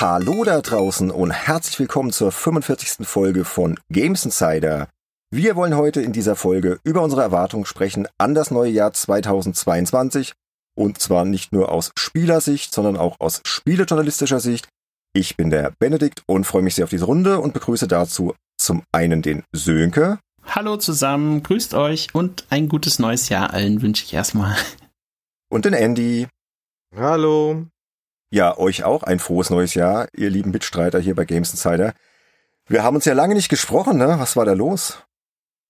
Hallo da draußen und herzlich willkommen zur 45. Folge von Games Insider. Wir wollen heute in dieser Folge über unsere Erwartungen sprechen an das neue Jahr 2022 und zwar nicht nur aus Spielersicht, sondern auch aus spielejournalistischer Sicht. Ich bin der Benedikt und freue mich sehr auf diese Runde und begrüße dazu zum einen den Sönke. Hallo zusammen, grüßt euch und ein gutes neues Jahr allen wünsche ich erstmal. Und den Andy. Hallo. Ja, euch auch ein frohes neues Jahr, ihr lieben Mitstreiter hier bei Games Insider. Wir haben uns ja lange nicht gesprochen, ne? Was war da los?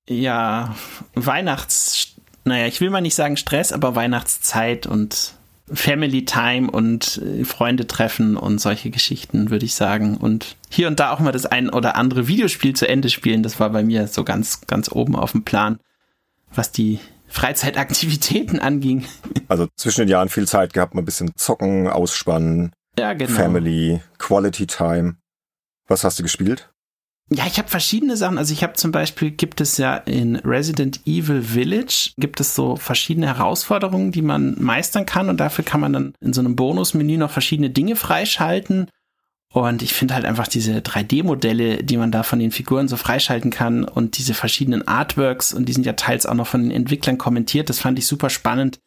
Ja, Weihnachts, naja, ich will mal nicht sagen Stress, aber Weihnachtszeit und Family Time und äh, Freunde treffen und solche Geschichten, würde ich sagen. Und hier und da auch mal das ein oder andere Videospiel zu Ende spielen, das war bei mir so ganz, ganz oben auf dem Plan, was die Freizeitaktivitäten anging. Also zwischen den Jahren viel Zeit gehabt, mal ein bisschen zocken, ausspannen. Ja, genau. Family, Quality Time. Was hast du gespielt? Ja, ich habe verschiedene Sachen. Also ich habe zum Beispiel, gibt es ja in Resident Evil Village, gibt es so verschiedene Herausforderungen, die man meistern kann und dafür kann man dann in so einem Bonusmenü noch verschiedene Dinge freischalten. Und ich finde halt einfach diese 3D-Modelle, die man da von den Figuren so freischalten kann und diese verschiedenen Artworks und die sind ja teils auch noch von den Entwicklern kommentiert. Das fand ich super spannend,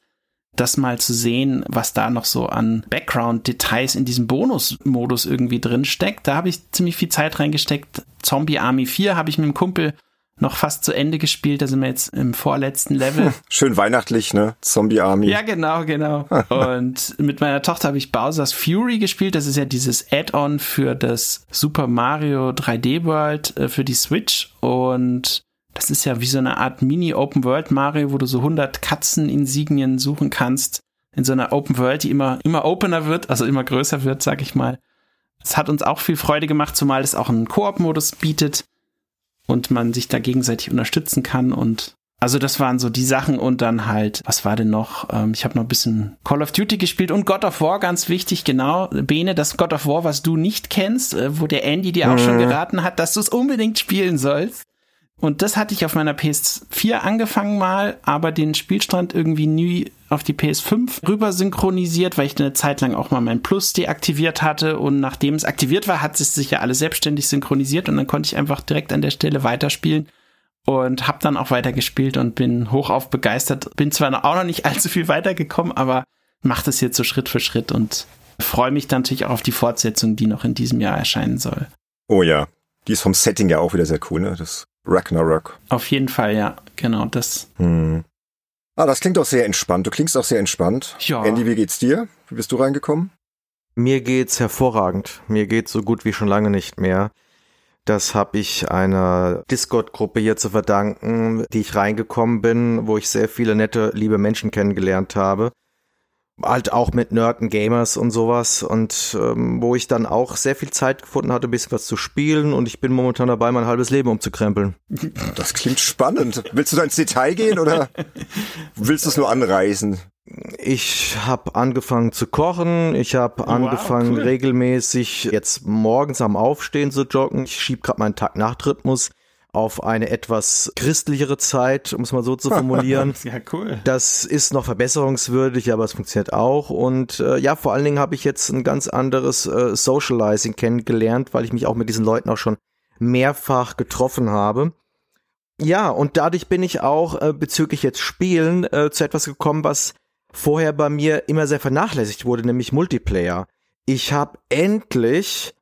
das mal zu sehen, was da noch so an Background-Details in diesem Bonus-Modus irgendwie drin steckt. Da habe ich ziemlich viel Zeit reingesteckt. Zombie Army 4 habe ich mit dem Kumpel noch fast zu Ende gespielt. Da sind wir jetzt im vorletzten Level. Schön weihnachtlich, ne? Zombie Army. Ja, genau, genau. Und mit meiner Tochter habe ich Bowser's Fury gespielt. Das ist ja dieses Add-on für das Super Mario 3D World äh, für die Switch. Und das ist ja wie so eine Art Mini-Open World Mario, wo du so 100 Katzeninsignien suchen kannst. In so einer Open World, die immer, immer opener wird, also immer größer wird, sag ich mal. Es hat uns auch viel Freude gemacht, zumal es auch einen Koop-Modus bietet und man sich da gegenseitig unterstützen kann und also das waren so die Sachen und dann halt, was war denn noch? Ähm, ich habe noch ein bisschen Call of Duty gespielt und God of War, ganz wichtig, genau. Bene, das God of War, was du nicht kennst, äh, wo der Andy dir auch mhm. schon geraten hat, dass du es unbedingt spielen sollst. Und das hatte ich auf meiner PS4 angefangen mal, aber den Spielstand irgendwie nie auf die PS5 rüber synchronisiert, weil ich eine Zeit lang auch mal mein Plus deaktiviert hatte und nachdem es aktiviert war, hat es sich ja alles selbstständig synchronisiert und dann konnte ich einfach direkt an der Stelle weiterspielen und habe dann auch weitergespielt und bin hochauf begeistert. Bin zwar auch noch nicht allzu viel weitergekommen, aber mache das jetzt so Schritt für Schritt und freue mich dann natürlich auch auf die Fortsetzung, die noch in diesem Jahr erscheinen soll. Oh ja, die ist vom Setting ja auch wieder sehr cool, ne? Das Ragnarok. Auf jeden Fall, ja, genau das. Hm. Ah, das klingt auch sehr entspannt. Du klingst auch sehr entspannt. Ja. Andy, wie geht's dir? Wie bist du reingekommen? Mir geht's hervorragend. Mir geht's so gut wie schon lange nicht mehr. Das habe ich einer Discord-Gruppe hier zu verdanken, die ich reingekommen bin, wo ich sehr viele nette, liebe Menschen kennengelernt habe halt auch mit Nerden Gamers und sowas und ähm, wo ich dann auch sehr viel Zeit gefunden hatte, ein bisschen was zu spielen und ich bin momentan dabei, mein halbes Leben umzukrempeln. Das klingt spannend. Willst du da ins Detail gehen oder willst du es nur anreißen? Ich habe angefangen zu kochen, ich habe wow, angefangen cool. regelmäßig jetzt morgens am Aufstehen zu joggen. Ich schieb gerade meinen Tag-Nacht-Rhythmus auf eine etwas christlichere Zeit, um es mal so zu formulieren. ja, cool. Das ist noch verbesserungswürdig, aber es funktioniert auch. Und äh, ja, vor allen Dingen habe ich jetzt ein ganz anderes äh, Socializing kennengelernt, weil ich mich auch mit diesen Leuten auch schon mehrfach getroffen habe. Ja, und dadurch bin ich auch äh, bezüglich jetzt Spielen äh, zu etwas gekommen, was vorher bei mir immer sehr vernachlässigt wurde, nämlich Multiplayer. Ich habe endlich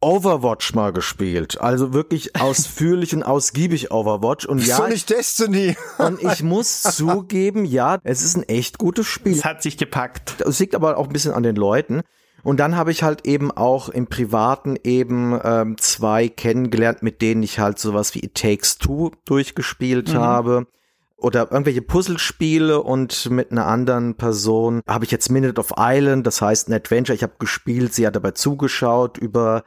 Overwatch mal gespielt. Also wirklich ausführlich und ausgiebig Overwatch. Und ja. So nicht Destiny. und ich muss zugeben, ja, es ist ein echt gutes Spiel. Es hat sich gepackt. Es liegt aber auch ein bisschen an den Leuten. Und dann habe ich halt eben auch im Privaten eben ähm, zwei kennengelernt, mit denen ich halt sowas wie It Takes Two durchgespielt mhm. habe. Oder irgendwelche Puzzlespiele und mit einer anderen Person habe ich jetzt Minute of Island, das heißt ein Adventure. Ich habe gespielt, sie hat dabei zugeschaut über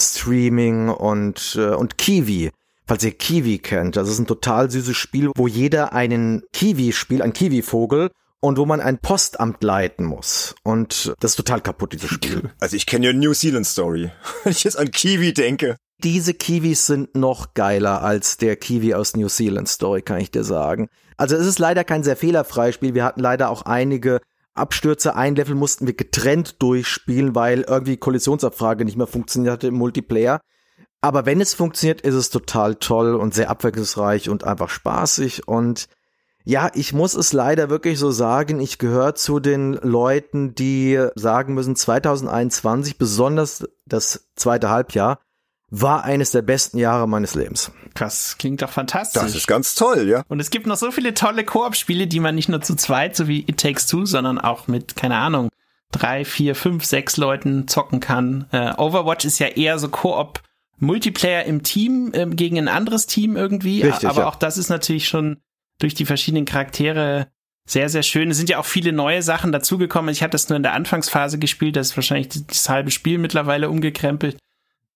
Streaming und, äh, und Kiwi. Falls ihr Kiwi kennt, das ist ein total süßes Spiel, wo jeder einen Kiwi spielt, ein Kiwi-Vogel, und wo man ein Postamt leiten muss. Und das ist total kaputt, dieses Spiel. Also ich kenne ja New Zealand Story. Wenn ich jetzt an Kiwi denke. Diese Kiwis sind noch geiler als der Kiwi aus New Zealand Story, kann ich dir sagen. Also es ist leider kein sehr fehlerfreies Spiel. Wir hatten leider auch einige Abstürze, ein Level mussten wir getrennt durchspielen, weil irgendwie Kollisionsabfrage nicht mehr funktioniert hatte im Multiplayer. Aber wenn es funktioniert, ist es total toll und sehr abwechslungsreich und einfach spaßig. Und ja, ich muss es leider wirklich so sagen, ich gehöre zu den Leuten, die sagen müssen, 2021, besonders das zweite Halbjahr, war eines der besten Jahre meines Lebens. Das klingt doch fantastisch. Das ist ganz toll, ja. Und es gibt noch so viele tolle Koop-Spiele, die man nicht nur zu zweit, so wie It Takes Two, sondern auch mit, keine Ahnung, drei, vier, fünf, sechs Leuten zocken kann. Äh, Overwatch ist ja eher so Koop Multiplayer im Team äh, gegen ein anderes Team irgendwie. Richtig, aber ja. auch das ist natürlich schon durch die verschiedenen Charaktere sehr, sehr schön. Es sind ja auch viele neue Sachen dazugekommen. Ich habe das nur in der Anfangsphase gespielt, das ist wahrscheinlich das halbe Spiel mittlerweile umgekrempelt.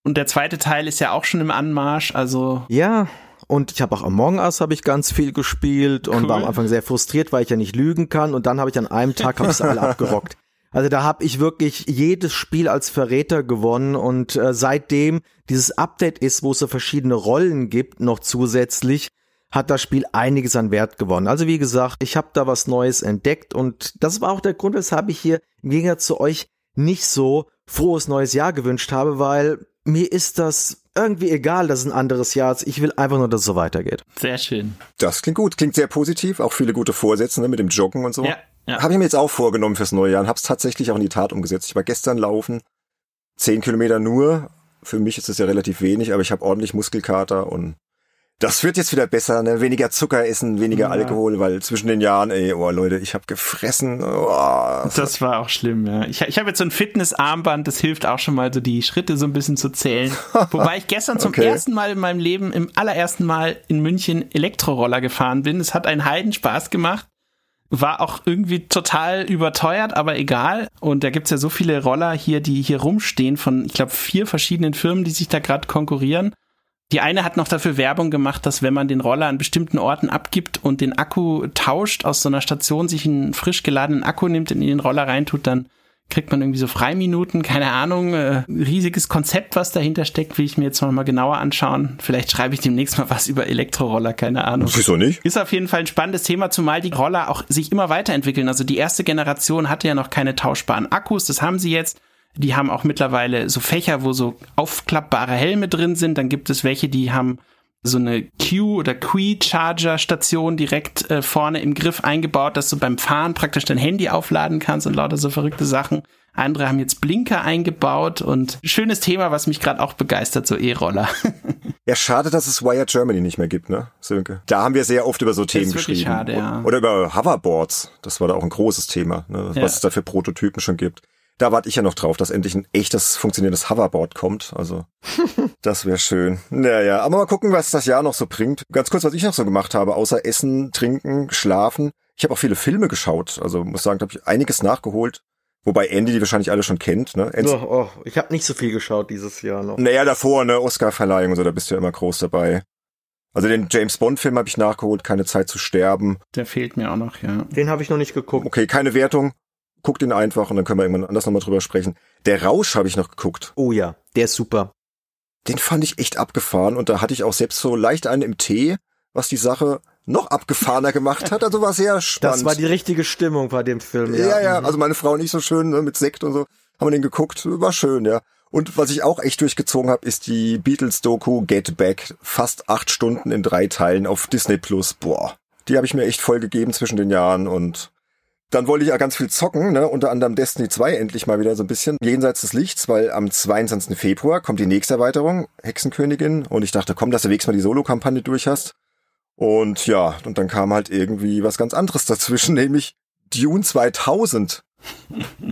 Und der zweite Teil ist ja auch schon im Anmarsch, also Ja, und ich habe auch Among Us habe ich ganz viel gespielt und Cool. war am Anfang sehr frustriert, weil ich ja nicht lügen kann und dann habe ich an einem Tag habe ich alle abgerockt. Also da habe ich wirklich jedes Spiel als Verräter gewonnen und äh, seitdem dieses Update ist, wo es so verschiedene Rollen gibt, noch zusätzlich, hat das Spiel einiges an Wert gewonnen. Also wie gesagt, ich habe da was Neues entdeckt und das war auch der Grund, weshalb ich hier im Gegensatz zu euch nicht so frohes neues Jahr gewünscht habe, weil mir ist das irgendwie egal, dass es ein anderes Jahr ist. Ich will einfach nur, dass es so weitergeht. sehr schön. Das klingt gut, klingt sehr positiv, auch viele gute Vorsätze ne, mit dem Joggen und so. Ja, ja. Habe ich mir jetzt auch vorgenommen fürs neue Jahr und habe es tatsächlich auch in die Tat umgesetzt. Ich war gestern laufen, zehn Kilometer nur. Für mich ist das ja relativ wenig, aber ich habe ordentlich Muskelkater und das wird jetzt wieder besser. Ne? Weniger Zucker essen, weniger Ja. Alkohol, weil zwischen den Jahren, ey, oh Leute, ich habe gefressen. Oh, Das war auch schlimm, ja. Ich, ich habe jetzt so ein Fitnessarmband, das hilft auch schon mal, so die Schritte so ein bisschen zu zählen. Wobei ich gestern zum Okay. ersten Mal in meinem Leben, im allerersten Mal in München Elektroroller gefahren bin. Es hat einen Heidenspaß gemacht. War auch irgendwie total überteuert, aber egal. Und da gibt's ja so viele Roller hier, die hier rumstehen von, ich glaube, vier verschiedenen Firmen, die sich da gerade konkurrieren. Die eine hat noch dafür Werbung gemacht, dass wenn man den Roller an bestimmten Orten abgibt und den Akku tauscht aus so einer Station, sich einen frisch geladenen Akku nimmt und in den Roller reintut, dann kriegt man irgendwie so Freiminuten, keine Ahnung, äh, riesiges Konzept, was dahinter steckt, will ich mir jetzt noch mal genauer anschauen. Vielleicht schreibe ich demnächst mal was über Elektroroller, keine Ahnung. Wieso nicht? Ist auf jeden Fall ein spannendes Thema, zumal die Roller auch sich immer weiterentwickeln. Also die erste Generation hatte ja noch keine tauschbaren Akkus, das haben sie jetzt. Die haben auch mittlerweile so Fächer, wo so aufklappbare Helme drin sind. Dann gibt es welche, die haben so eine Q- oder Qi-Charger-Station direkt äh, vorne im Griff eingebaut, dass du beim Fahren praktisch dein Handy aufladen kannst und lauter so verrückte Sachen. Andere haben jetzt Blinker eingebaut und schönes Thema, was mich gerade auch begeistert, so E-Roller. Ja, schade, dass es Wired Germany nicht mehr gibt, ne, Sönke? Da haben wir sehr oft über so Themen geschrieben. schade, ja. Oder über Hoverboards. Das war da auch ein großes Thema, ne, Ja. was es da für Prototypen schon gibt. Da warte ich ja noch drauf, dass endlich ein echtes funktionierendes Hoverboard kommt. Also, das wäre schön. Naja, aber mal gucken, was das Jahr noch so bringt. Ganz kurz, was ich noch so gemacht habe, außer Essen, Trinken, Schlafen. Ich habe auch viele Filme geschaut. Also muss sagen, da habe ich einiges nachgeholt. Wobei Andy die wahrscheinlich alle schon kennt. Ne? Ends- Oh, oh, ich habe nicht so viel geschaut dieses Jahr noch. naja, davor, ne, Oscar-Verleihung und so, da bist du ja immer groß dabei. Also den James Bond-Film habe ich nachgeholt, keine Zeit zu sterben. Der fehlt mir auch noch, ja. Den habe ich noch nicht geguckt. Okay, keine Wertung. Guckt ihn einfach und dann können wir irgendwann anders nochmal drüber sprechen. Der Rausch habe ich noch geguckt. Oh ja, der ist super. Den fand ich echt abgefahren und da hatte ich auch selbst so leicht einen im Tee, was die Sache noch abgefahrener gemacht hat. Also war sehr spannend. Das war die richtige Stimmung bei dem Film. Ja, ja, Mhm. also meine Frau nicht so schön, ne, mit Sekt und so, haben wir den geguckt, war schön, ja. Und was ich auch echt durchgezogen habe, ist die Beatles-Doku Get Back, fast acht Stunden in drei Teilen auf Disney Plus. Boah, die habe ich mir echt voll gegeben zwischen den Jahren und dann wollte ich ja ganz viel zocken, ne? unter anderem Destiny 2 endlich mal wieder so ein bisschen jenseits des Lichts, weil am 22. Februar kommt die nächste Erweiterung, Hexenkönigin, und ich dachte, komm, dass du wenigstens mal die Solo-Kampagne durch hast. Und ja, und dann kam halt irgendwie was ganz anderes dazwischen, nämlich Dune 2000.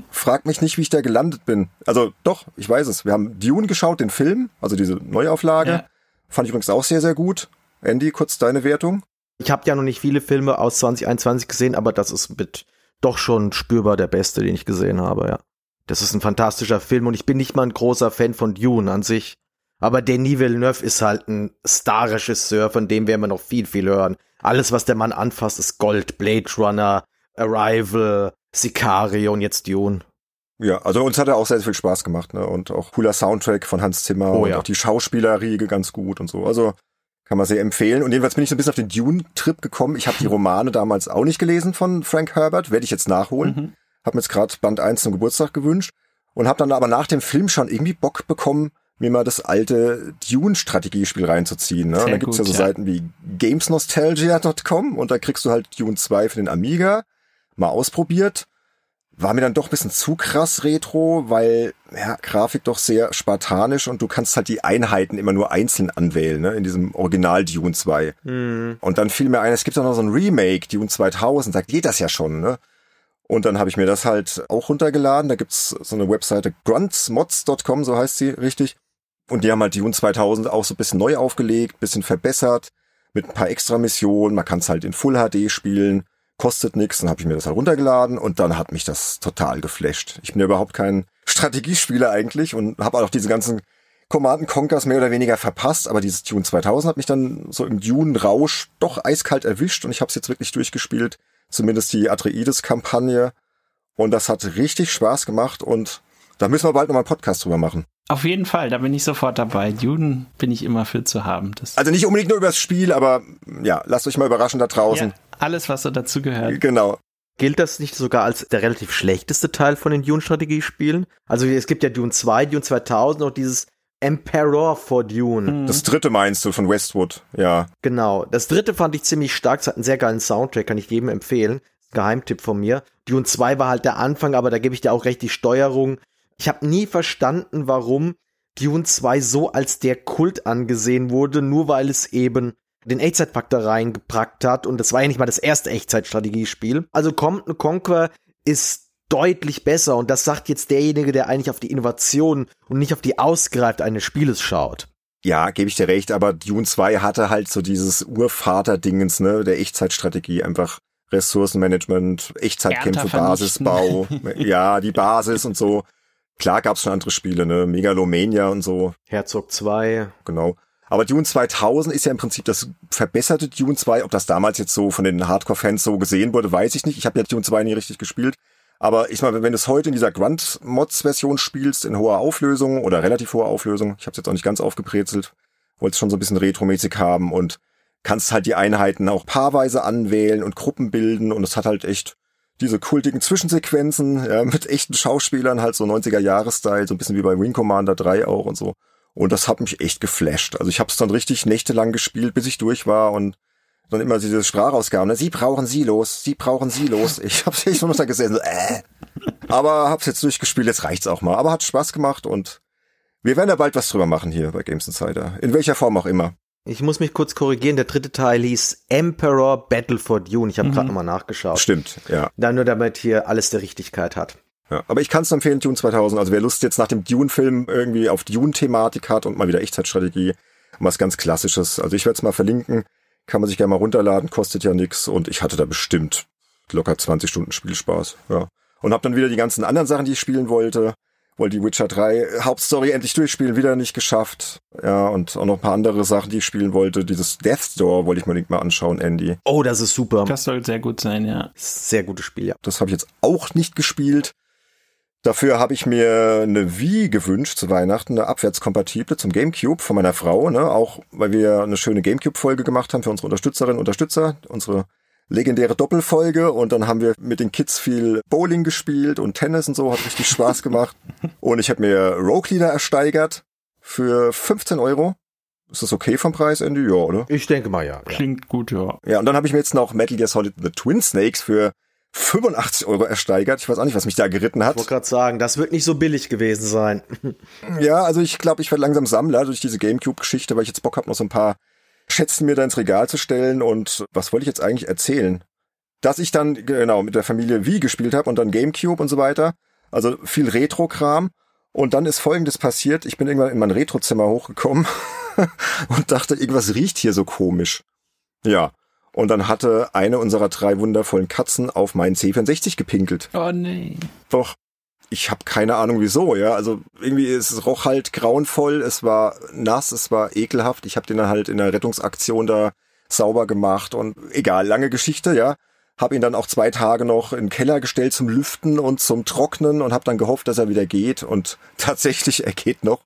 Frag mich nicht, wie ich da gelandet bin. Also doch, ich weiß es. Wir haben Dune geschaut, den Film, also diese Neuauflage. Ja. Fand ich übrigens auch sehr, sehr gut. Andy, kurz deine Wertung. Ich habe ja noch nicht viele Filme aus 2021 gesehen, aber das ist mit doch schon spürbar der beste, den ich gesehen habe, ja. Das ist ein fantastischer Film und ich bin nicht mal ein großer Fan von Dune an sich. Aber Denis Villeneuve ist halt ein Star-Regisseur, von dem werden wir noch viel, viel hören. Alles, was der Mann anfasst, ist Gold, Blade Runner, Arrival, Sicario und jetzt Dune. Ja, also uns hat er auch sehr, sehr viel Spaß gemacht, ne? Und auch cooler Soundtrack von Hans Zimmer Oh und ja. auch die Schauspielerriege ganz gut und so. Also kann man sehr empfehlen. Und jedenfalls bin ich so ein bisschen auf den Dune-Trip gekommen. Ich habe die Romane damals auch nicht gelesen von Frank Herbert, werde ich jetzt nachholen. Mhm. Hab mir jetzt gerade Band 1 zum Geburtstag gewünscht und hab dann aber nach dem Film schon irgendwie Bock bekommen, mir mal das alte Dune-Strategiespiel reinzuziehen. Ne? da gibt's gut, ja so ja. Seiten wie gamesnostalgia.com und da kriegst du halt Dune 2 für den Amiga mal ausprobiert. War mir dann doch ein bisschen zu krass retro, weil ja, Grafik doch sehr spartanisch und du kannst halt die Einheiten immer nur einzeln anwählen, ne, in diesem Original Dune 2. Mhm. Und dann fiel mir ein, es gibt auch noch so ein Remake, Dune 2000, da geht das ja schon, ne? Und dann habe ich mir das halt auch runtergeladen. Da gibt's so eine Webseite gruntsmods.com, so heißt sie richtig. Und die haben halt Dune 2000 auch so ein bisschen neu aufgelegt, bisschen verbessert, mit ein paar extra Missionen. Man kann es halt in Full HD spielen, kostet nichts. Dann habe ich mir das halt runtergeladen und dann hat mich das total geflasht. Ich bin ja überhaupt kein Strategiespieler eigentlich und habe auch diese ganzen Command Conkers mehr oder weniger verpasst, aber dieses Dune 2000 hat mich dann so im Dune-Rausch doch eiskalt erwischt und ich habe es jetzt wirklich durchgespielt, zumindest die Atreides-Kampagne und das hat richtig Spaß gemacht und da müssen wir bald nochmal einen Podcast drüber machen. Auf jeden Fall, da bin ich sofort dabei. Dune bin ich immer für zu haben. Das also nicht unbedingt nur übers Spiel, aber ja, lasst euch mal überraschen da draußen. Ja, alles, was so dazu gehört. Genau. Gilt das nicht sogar als der relativ schlechteste Teil von den Dune-Strategiespielen? Also es gibt ja Dune 2, Dune 2000 und dieses Emperor for Dune. Mhm. Das dritte meinst du von Westwood, ja. Genau. Das dritte fand ich ziemlich stark. Es hat einen sehr geilen Soundtrack, kann ich jedem empfehlen. Geheimtipp von mir. Dune 2 war halt der Anfang, aber da gebe ich dir auch recht die Steuerung. Ich habe nie verstanden, warum Dune 2 so als der Kult angesehen wurde, nur weil es eben den Echtzeitfaktor reingepackt hat und das war ja nicht mal das erste Echtzeitstrategiespiel. Also Compton Conquer ist deutlich besser und das sagt jetzt derjenige, der eigentlich auf die Innovation und nicht auf die Ausgreift eines Spieles schaut. Ja, gebe ich dir recht, aber Dune 2 hatte halt so dieses Urvater-Dingens, ne, der Echtzeitstrategie, einfach Ressourcenmanagement, Echtzeitkämpfe, Basisbau, ja, die Basis und so. Klar gab's schon andere Spiele, ne, Megalomania und so. Herzog 2. Genau. Aber Dune 2000 ist ja im Prinzip das verbesserte Dune 2. Ob das damals jetzt so von den Hardcore-Fans so gesehen wurde, weiß ich nicht. Ich habe ja Dune 2 nie richtig gespielt. Aber ich meine, wenn du es heute in dieser Grunt-Mods-Version spielst, in hoher Auflösung oder relativ hoher Auflösung, ich habe es jetzt auch nicht ganz aufgebrezelt, wollte es schon so ein bisschen retromäßig haben und kannst halt die Einheiten auch paarweise anwählen und Gruppen bilden und es hat halt echt diese kultigen Zwischensequenzen ja, mit echten Schauspielern, halt so 90er-Jahres-Style, so ein bisschen wie bei Wing Commander 3 auch und so. Und das hat mich echt geflasht. Also ich habe es dann richtig nächtelang gespielt, bis ich durch war und dann immer diese Sprachausgaben. Ne? Sie brauchen Silos, Sie brauchen Silos. Ich habe echt nur da gesehen, so, äh. Aber hab's jetzt durchgespielt, jetzt reicht's auch mal. Aber hat Spaß gemacht und wir werden ja bald was drüber machen hier bei Games Insider. In welcher Form auch immer. Ich muss mich kurz korrigieren, der dritte Teil hieß Emperor Battle for Dune. Ich habe mhm. gerade nochmal nachgeschaut. Stimmt, ja. Dann nur damit hier alles der Richtigkeit hat. Ja, aber ich kann es empfehlen, Dune 2000. Also wer Lust jetzt nach dem Dune-Film irgendwie auf Dune-Thematik hat und mal wieder Echtzeitstrategie, was ganz Klassisches. Also ich werde es mal verlinken, kann man sich gerne mal runterladen, kostet ja nix und ich hatte da bestimmt locker 20 Stunden Spielspaß. Ja. Und habe dann wieder die ganzen anderen Sachen, die ich spielen wollte. Wollte die Witcher 3 Hauptstory endlich durchspielen, wieder nicht geschafft. Ja, und auch noch ein paar andere Sachen, die ich spielen wollte. Dieses Death Door wollte ich mir unbedingt mal anschauen, Andy. Oh, das ist super. Das soll sehr gut sein, ja. Sehr gutes Spiel, ja. Das habe ich jetzt auch nicht gespielt. Dafür habe ich mir eine Wii gewünscht zu Weihnachten, eine abwärtskompatible zum GameCube von meiner Frau, ne? Auch weil wir eine schöne GameCube-Folge gemacht haben für unsere Unterstützerinnen und Unterstützer, unsere legendäre Doppelfolge und dann haben wir mit den Kids viel Bowling gespielt und Tennis und so, hat richtig Spaß gemacht. Und ich habe mir Rogue Leader ersteigert für 15 Euro. Ist das okay vom Preis, Andy? Ja, oder? Ich denke mal ja. Klingt gut, ja. Ja, und dann habe ich mir jetzt noch Metal Gear Solid The Twin Snakes für 85 Euro ersteigert. Ich weiß auch nicht, was mich da geritten hat. Ich wollte gerade sagen, das wird nicht so billig gewesen sein. ja, also ich glaube, ich werde langsam Sammler durch diese Gamecube-Geschichte, weil ich jetzt Bock habe, noch so ein paar Schätzen mir da ins Regal zu stellen. Und was wollte ich jetzt eigentlich erzählen? Dass ich dann, genau, mit der Familie Wii gespielt habe und dann Gamecube und so weiter. Also viel Retro-Kram. Und dann ist Folgendes passiert. Ich bin irgendwann in mein Retro-Zimmer hochgekommen und dachte, irgendwas riecht hier so komisch. Ja, und dann hatte eine unserer drei wundervollen Katzen auf meinen C64 gepinkelt. Oh nee. Doch. Ich habe keine Ahnung wieso, ja. Also irgendwie es roch halt grauenvoll, es war nass, es war ekelhaft. Ich habe den dann halt in der Rettungsaktion da sauber gemacht und egal, lange Geschichte, ja. Hab ihn dann auch zwei Tage noch in den Keller gestellt zum Lüften und zum Trocknen und habe dann gehofft, dass er wieder geht und tatsächlich er geht noch.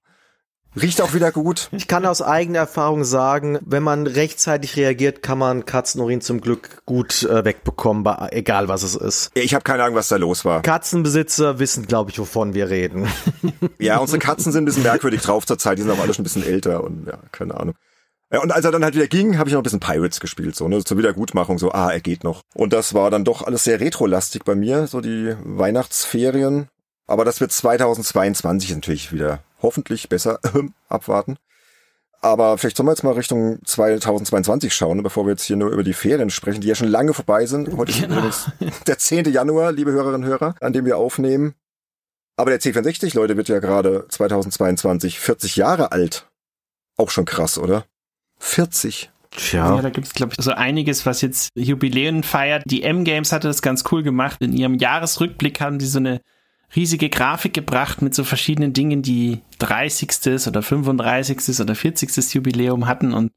Riecht auch wieder gut. Ich kann aus eigener Erfahrung sagen, wenn man rechtzeitig reagiert, kann man Katzenurin zum Glück gut äh, wegbekommen, bei, egal was es ist. Ich habe keine Ahnung, was da los war. Katzenbesitzer wissen, glaube ich, wovon wir reden. Ja, unsere Katzen sind ein bisschen merkwürdig drauf zur Zeit. Die sind auch alle schon ein bisschen älter und ja, keine Ahnung. Ja, und als er dann halt wieder ging, habe ich noch ein bisschen Pirates gespielt, so, ne, zur Wiedergutmachung, so, ah, er geht noch. Und das war dann doch alles sehr retrolastig bei mir, so die Weihnachtsferien. Aber das wird 2022 natürlich wieder hoffentlich besser abwarten. Aber vielleicht sollen wir jetzt mal Richtung 2022 schauen, bevor wir jetzt hier nur über die Ferien sprechen, die ja schon lange vorbei sind. Heute ist Genau. übrigens der 10. Januar, liebe Hörerinnen und Hörer, an dem wir aufnehmen. Aber der C64, Leute, wird ja gerade 2022 40 Jahre alt. Auch schon krass, oder? 40. Ja, Tja. da gibt es, glaube ich, so einiges, was jetzt Jubiläen feiert. Die M-Games hatte das ganz cool gemacht. In ihrem Jahresrückblick haben die so eine riesige Grafik gebracht mit so verschiedenen Dingen, die 30. oder 35. oder 40. Jubiläum hatten und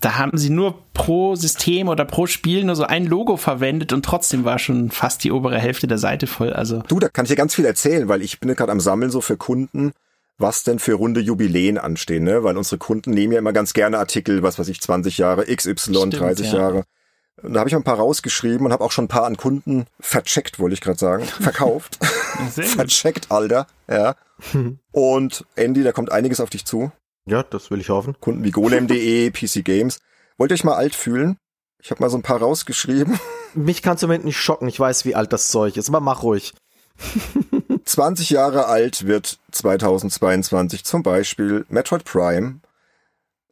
da haben sie nur pro System oder pro Spiel nur so ein Logo verwendet und trotzdem war schon fast die obere Hälfte der Seite voll. Also Du, da kann ich dir ganz viel erzählen, weil ich bin gerade am Sammeln so für Kunden, was denn für runde Jubiläen anstehen, ne? Weil unsere Kunden nehmen ja immer ganz gerne Artikel, was weiß ich, 20 Jahre, XY, Stimmt, 30 ja. Jahre. Und da habe ich ein paar rausgeschrieben und habe auch schon ein paar an Kunden vercheckt, wollte ich gerade sagen, verkauft. vercheckt, Alter, ja. Und Andy, da kommt einiges auf dich zu. ja, das will ich hoffen. Kunden wie golem.de, PC Games. Wollt ihr euch mal alt fühlen? Ich habe mal so ein paar rausgeschrieben. Mich kannst du im Moment nicht schocken. Ich weiß, wie alt das Zeug ist, aber mach ruhig. 20 Jahre alt wird 2022 zum Beispiel Metroid Prime,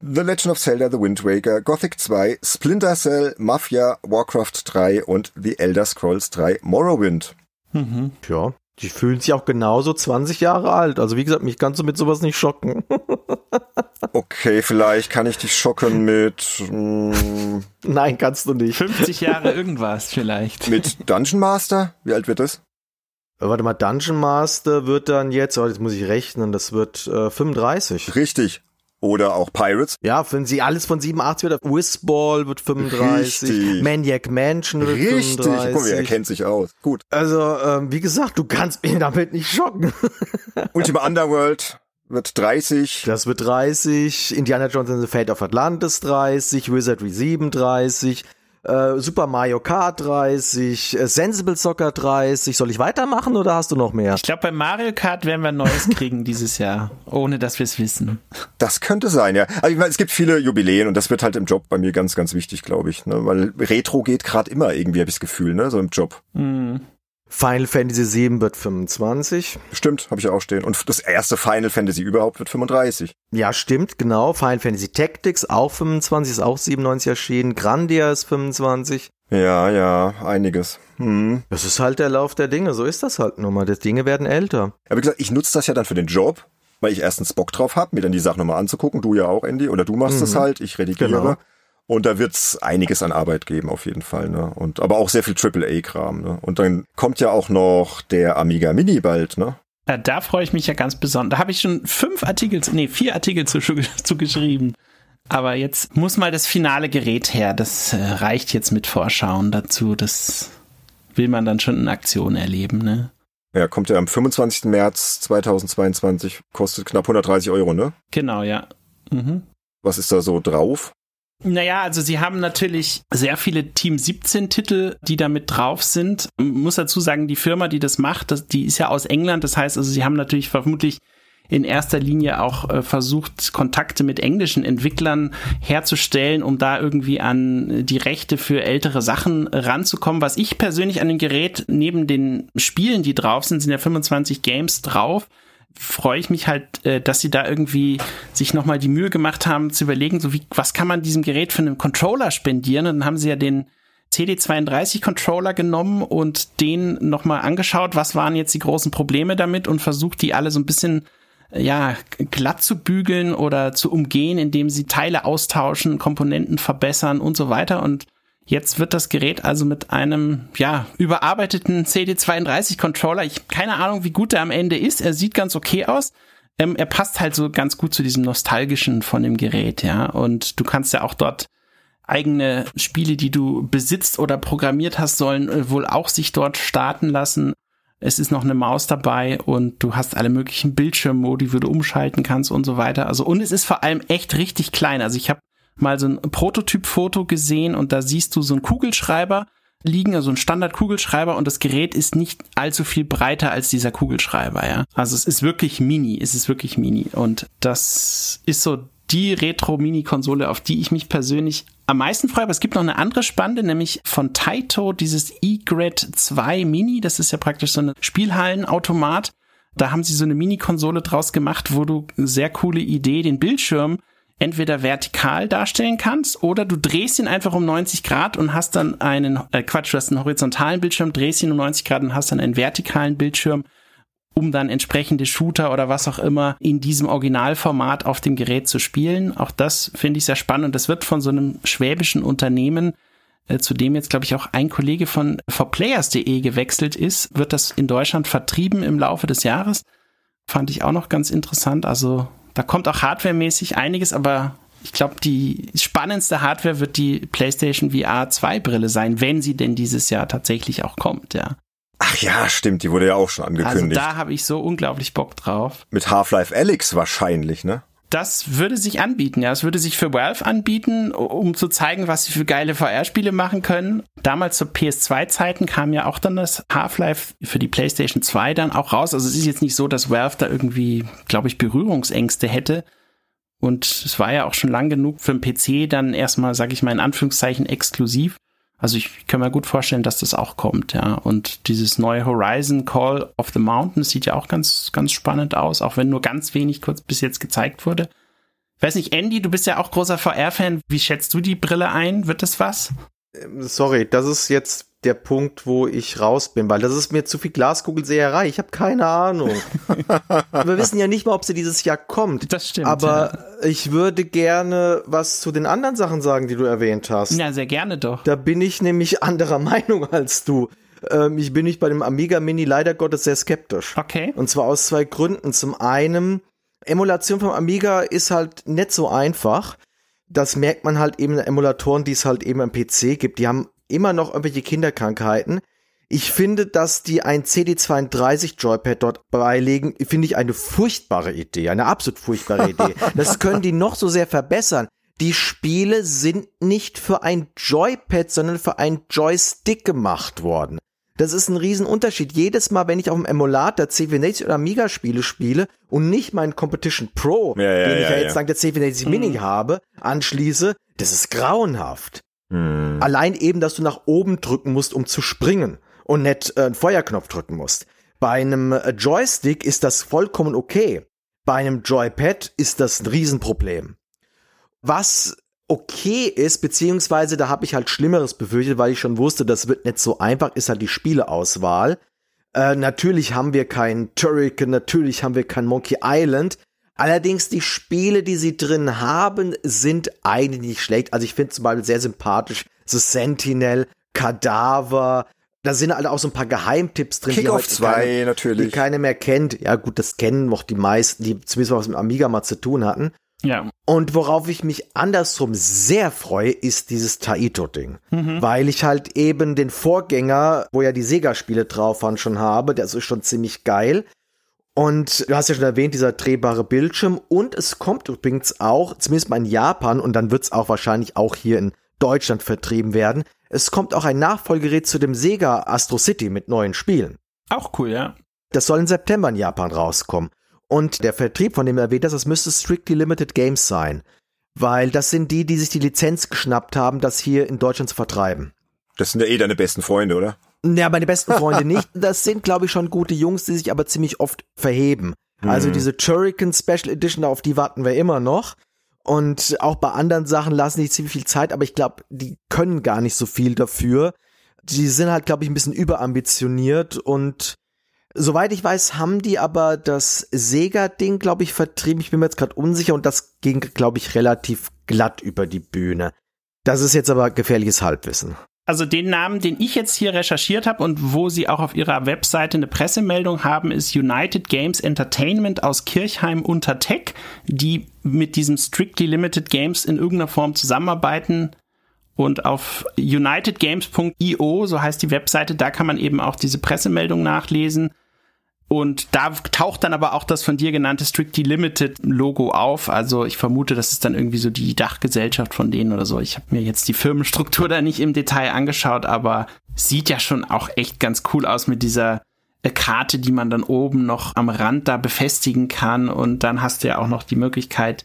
The Legend of Zelda The Wind Waker, Gothic 2, Splinter Cell, Mafia, Warcraft 3 und The Elder Scrolls 3 Morrowind. Mhm. Ja. Die fühlen sich auch genauso 20 Jahre alt. Also wie gesagt, mich kannst du mit sowas nicht schocken. Okay, vielleicht kann ich dich schocken mit, mm, Nein, kannst du nicht. 50 Jahre irgendwas vielleicht. mit Dungeon Master. Wie alt wird das? Äh, Warte mal, Dungeon Master wird dann jetzt, oh, jetzt muss ich rechnen, das wird äh, 35. Richtig. Oder auch Pirates. Ja, wenn sie alles von 87 wird, Whizball wird 35, Richtig. Maniac Mansion wird Richtig. Guck mal, er 35. kennt sich aus. Gut. Also, ähm, wie gesagt, du kannst mich damit nicht schocken. Ultima Underworld wird 30. Das wird 30, Indiana Jones and the Fate of Atlantis 30, Wizardry 37, äh, Super Mario Kart 30, äh, Sensible Soccer 30. Soll ich weitermachen oder hast du noch mehr? Ich glaube, bei Mario Kart werden wir ein Neues kriegen dieses Jahr, ohne dass wir es wissen. Das könnte sein, ja. Aber ich meine, es gibt viele Jubiläen und das wird halt im Job bei mir ganz, ganz wichtig, glaube ich. Ne? Weil Retro geht gerade immer irgendwie, habe ich das Gefühl, ne? So im Job. Hm. Final Fantasy 7 wird 25. Stimmt, habe ich auch stehen. Und das erste Final Fantasy überhaupt wird 35. Ja, stimmt, genau. Final Fantasy Tactics auch 25, ist auch 97 erschienen. Grandia ist 25. Ja, ja, einiges. Hm. Das ist halt der Lauf der Dinge, so ist das halt nun mal. Die Dinge werden älter. Aber wie gesagt, ich nutze das ja dann für den Job, weil ich erstens Bock drauf habe, mir dann die Sachen nochmal anzugucken. Du ja auch, Andy. Oder du machst es halt, ich redigiere. Genau. Und da wird's einiges an Arbeit geben, auf jeden Fall. Ne? Und aber auch sehr viel AAA-Kram. Ne? Und dann kommt ja auch noch der Amiga Mini bald, ne? Ja, da freue ich mich ja ganz besonders. Da habe ich schon fünf Artikel, nee, vier Artikel zu, zu geschrieben. Aber jetzt muss mal das finale Gerät her. Das äh, reicht jetzt mit Vorschauen dazu. Das will man dann schon in Aktion erleben, ne? Ja, kommt ja am 25. März 2022, kostet knapp 130 Euro, ne? Genau, ja. Mhm. Was ist da so drauf? Naja, also sie haben natürlich sehr viele Team 17 Titel, die da mit drauf sind. Ich muss dazu sagen, die Firma, die das macht, das, die ist ja aus England. Das heißt also, sie haben natürlich vermutlich in erster Linie auch äh, versucht, Kontakte mit englischen Entwicklern herzustellen, um da irgendwie an die Rechte für ältere Sachen ranzukommen. Was ich persönlich an dem Gerät neben den Spielen, die drauf sind, sind ja 25 Games drauf freue ich mich halt, äh, dass sie da irgendwie sich nochmal die Mühe gemacht haben, zu überlegen, so wie, was kann man diesem Gerät für einen Controller spendieren? Und dann haben sie ja den CD32 Controller genommen und den nochmal angeschaut, was waren jetzt die großen Probleme damit und versucht, die alle so ein bisschen äh, ja, glatt zu bügeln oder zu umgehen, indem sie Teile austauschen, Komponenten verbessern und so weiter. Und Jetzt wird das Gerät also mit einem, ja, überarbeiteten CD32-Controller, ich keine Ahnung, wie gut er am Ende ist, er sieht ganz okay aus. Ähm, er passt halt so ganz gut zu diesem Nostalgischen von dem Gerät, ja. Und du kannst ja auch dort eigene Spiele, die du besitzt oder programmiert hast, sollen äh, wohl auch sich dort starten lassen. Es ist noch eine Maus dabei und du hast alle möglichen Bildschirmmodi, wo du umschalten kannst und so weiter. Also und es ist vor allem echt richtig klein. Also ich habe mal so ein Prototypfoto gesehen und da siehst du so einen Kugelschreiber liegen, also ein Standard-Kugelschreiber und das Gerät ist nicht allzu viel breiter als dieser Kugelschreiber, ja. Also es ist wirklich mini, es ist wirklich mini und das ist so die Retro-Mini-Konsole, auf die ich mich persönlich am meisten freue. Aber es gibt noch eine andere spannende, nämlich von Taito, dieses E-Grid 2 Mini. Das ist ja praktisch so ein Spielhallenautomat. Da haben sie so eine Mini-Konsole draus gemacht, wo du sehr coole Idee, den Bildschirm entweder vertikal darstellen kannst oder du drehst ihn einfach um 90 Grad und hast dann einen, äh Quatsch, du hast einen horizontalen Bildschirm, drehst ihn um 90 Grad und hast dann einen vertikalen Bildschirm, um dann entsprechende Shooter oder was auch immer in diesem Originalformat auf dem Gerät zu spielen. Auch das finde ich sehr spannend und das wird von so einem schwäbischen Unternehmen, äh, zu dem jetzt, glaube ich, auch ein Kollege von forplayers.de gewechselt ist, wird das in Deutschland vertrieben im Laufe des Jahres. Fand ich auch noch ganz interessant. Also da kommt auch hardwaremäßig einiges, aber ich glaube, die spannendste Hardware wird die PlayStation VR 2 Brille sein, wenn sie denn dieses Jahr tatsächlich auch kommt, ja. Ach ja, stimmt, die wurde ja auch schon angekündigt. Also da habe ich so unglaublich Bock drauf. Mit Half-Life Alyx wahrscheinlich, ne? Das würde sich anbieten, ja. Es würde sich für Valve anbieten, um zu zeigen, was sie für geile VR-Spiele machen können. Damals zu PS2-Zeiten kam ja auch dann das Half-Life für die PlayStation 2 dann auch raus. Also es ist jetzt nicht so, dass Valve da irgendwie, glaube ich, Berührungsängste hätte. Und es war ja auch schon lang genug für den PC dann erstmal, sage ich mal in Anführungszeichen, exklusiv. Also ich kann mir gut vorstellen, dass das auch kommt, ja. Und dieses neue Horizon Call of the Mountains sieht ja auch ganz, ganz spannend aus, auch wenn nur ganz wenig kurz bis jetzt gezeigt wurde. Weiß nicht, Andy, du bist ja auch großer VR-Fan. Wie schätzt du die Brille ein? Wird das was? Ähm, sorry, das ist jetzt der Punkt, wo ich raus bin, weil das ist mir zu viel Glaskugelseherei. Ich habe keine Ahnung. Wir wissen ja nicht mal, ob sie dieses Jahr kommt. Das stimmt. Aber ja. ich würde gerne was zu den anderen Sachen sagen, die du erwähnt hast. Ja, sehr gerne doch. Da bin ich nämlich anderer Meinung als du. Ähm, ich bin nicht bei dem Amiga Mini leider Gottes sehr skeptisch. Okay. Und zwar aus zwei Gründen. Zum einen, Emulation vom Amiga ist halt nicht so einfach das merkt man halt eben in Emulatoren, die es halt eben am PC gibt. Die haben immer noch irgendwelche Kinderkrankheiten. Ich finde, dass die ein CD32 Joypad dort beilegen, finde ich eine furchtbare Idee, eine absolut furchtbare Idee. Das können die noch so sehr verbessern. Die Spiele sind nicht für ein Joypad, sondern für einen Joystick gemacht worden. Das ist ein Riesenunterschied. Jedes Mal, wenn ich auf dem Emulator C64 oder Amiga Spiele spiele und nicht meinen Competition Pro, ja, ja, den ich ja, ja jetzt dank der C64 Mini mhm. habe, anschließe, das ist grauenhaft. Hm. Allein eben, dass du nach oben drücken musst, um zu springen und nicht äh, einen Feuerknopf drücken musst. Bei einem äh, Joystick ist das vollkommen okay. Bei einem Joypad ist das ein Riesenproblem. Was okay ist, beziehungsweise da habe ich halt Schlimmeres befürchtet, weil ich schon wusste, das wird nicht so einfach, ist halt die Spieleauswahl. Äh, natürlich haben wir kein Turrican, natürlich haben wir kein Monkey Island, Allerdings die Spiele, die sie drin haben, sind eigentlich nicht schlecht. Also ich finde zum Beispiel sehr sympathisch The Sentinel, Kadaver. Da sind halt auch so ein paar Geheimtipps drin. Kick-Off 2 natürlich. Die keiner mehr kennt. Ja gut, das kennen noch die meisten, die zumindest was mit Amiga mal zu tun hatten. Ja. Und worauf ich mich andersrum sehr freue, ist dieses Taito-Ding. Mhm. Weil ich halt eben den Vorgänger, wo ja die Sega-Spiele drauf waren, schon habe. Der ist schon ziemlich geil. Und du hast ja schon erwähnt, dieser drehbare Bildschirm. Und es kommt übrigens auch, zumindest mal in Japan, und dann wird es auch wahrscheinlich auch hier in Deutschland vertrieben werden. Es kommt auch ein Nachfolgerät zu dem Sega Astro City mit neuen Spielen. Auch cool, ja. Das soll im September in Japan rauskommen. Und der Vertrieb, von dem er erwähnt hast, das müsste Strictly Limited Games sein. Weil das sind die, die sich die Lizenz geschnappt haben, das hier in Deutschland zu vertreiben. Das sind ja eh deine besten Freunde, oder? Ja, meine besten Freunde nicht. Das sind, glaube ich, schon gute Jungs, die sich aber ziemlich oft verheben. Also mhm. diese Turrican Special Edition, auf die warten wir immer noch. Und auch bei anderen Sachen lassen die ziemlich viel Zeit, aber ich glaube, die können gar nicht so viel dafür. Die sind halt, glaube ich, ein bisschen überambitioniert und soweit ich weiß, haben die aber das Sega-Ding, glaube ich, vertrieben. Ich bin mir jetzt gerade unsicher und das ging, glaube ich, relativ glatt über die Bühne. Das ist jetzt aber gefährliches Halbwissen also den Namen, den ich jetzt hier recherchiert habe und wo sie auch auf ihrer Webseite eine Pressemeldung haben, ist United Games Entertainment aus Kirchheim unter Tech, die mit diesem Strictly Limited Games in irgendeiner Form zusammenarbeiten. Und auf unitedgames.io, so heißt die Webseite, da kann man eben auch diese Pressemeldung nachlesen. Und da taucht dann aber auch das von dir genannte Strictly Limited Logo auf. Also ich vermute, das ist dann irgendwie so die Dachgesellschaft von denen oder so. Ich habe mir jetzt die Firmenstruktur da nicht im Detail angeschaut, aber sieht ja schon auch echt ganz cool aus mit dieser äh, Karte, die man dann oben noch am Rand da befestigen kann. Und dann hast du ja auch noch die Möglichkeit,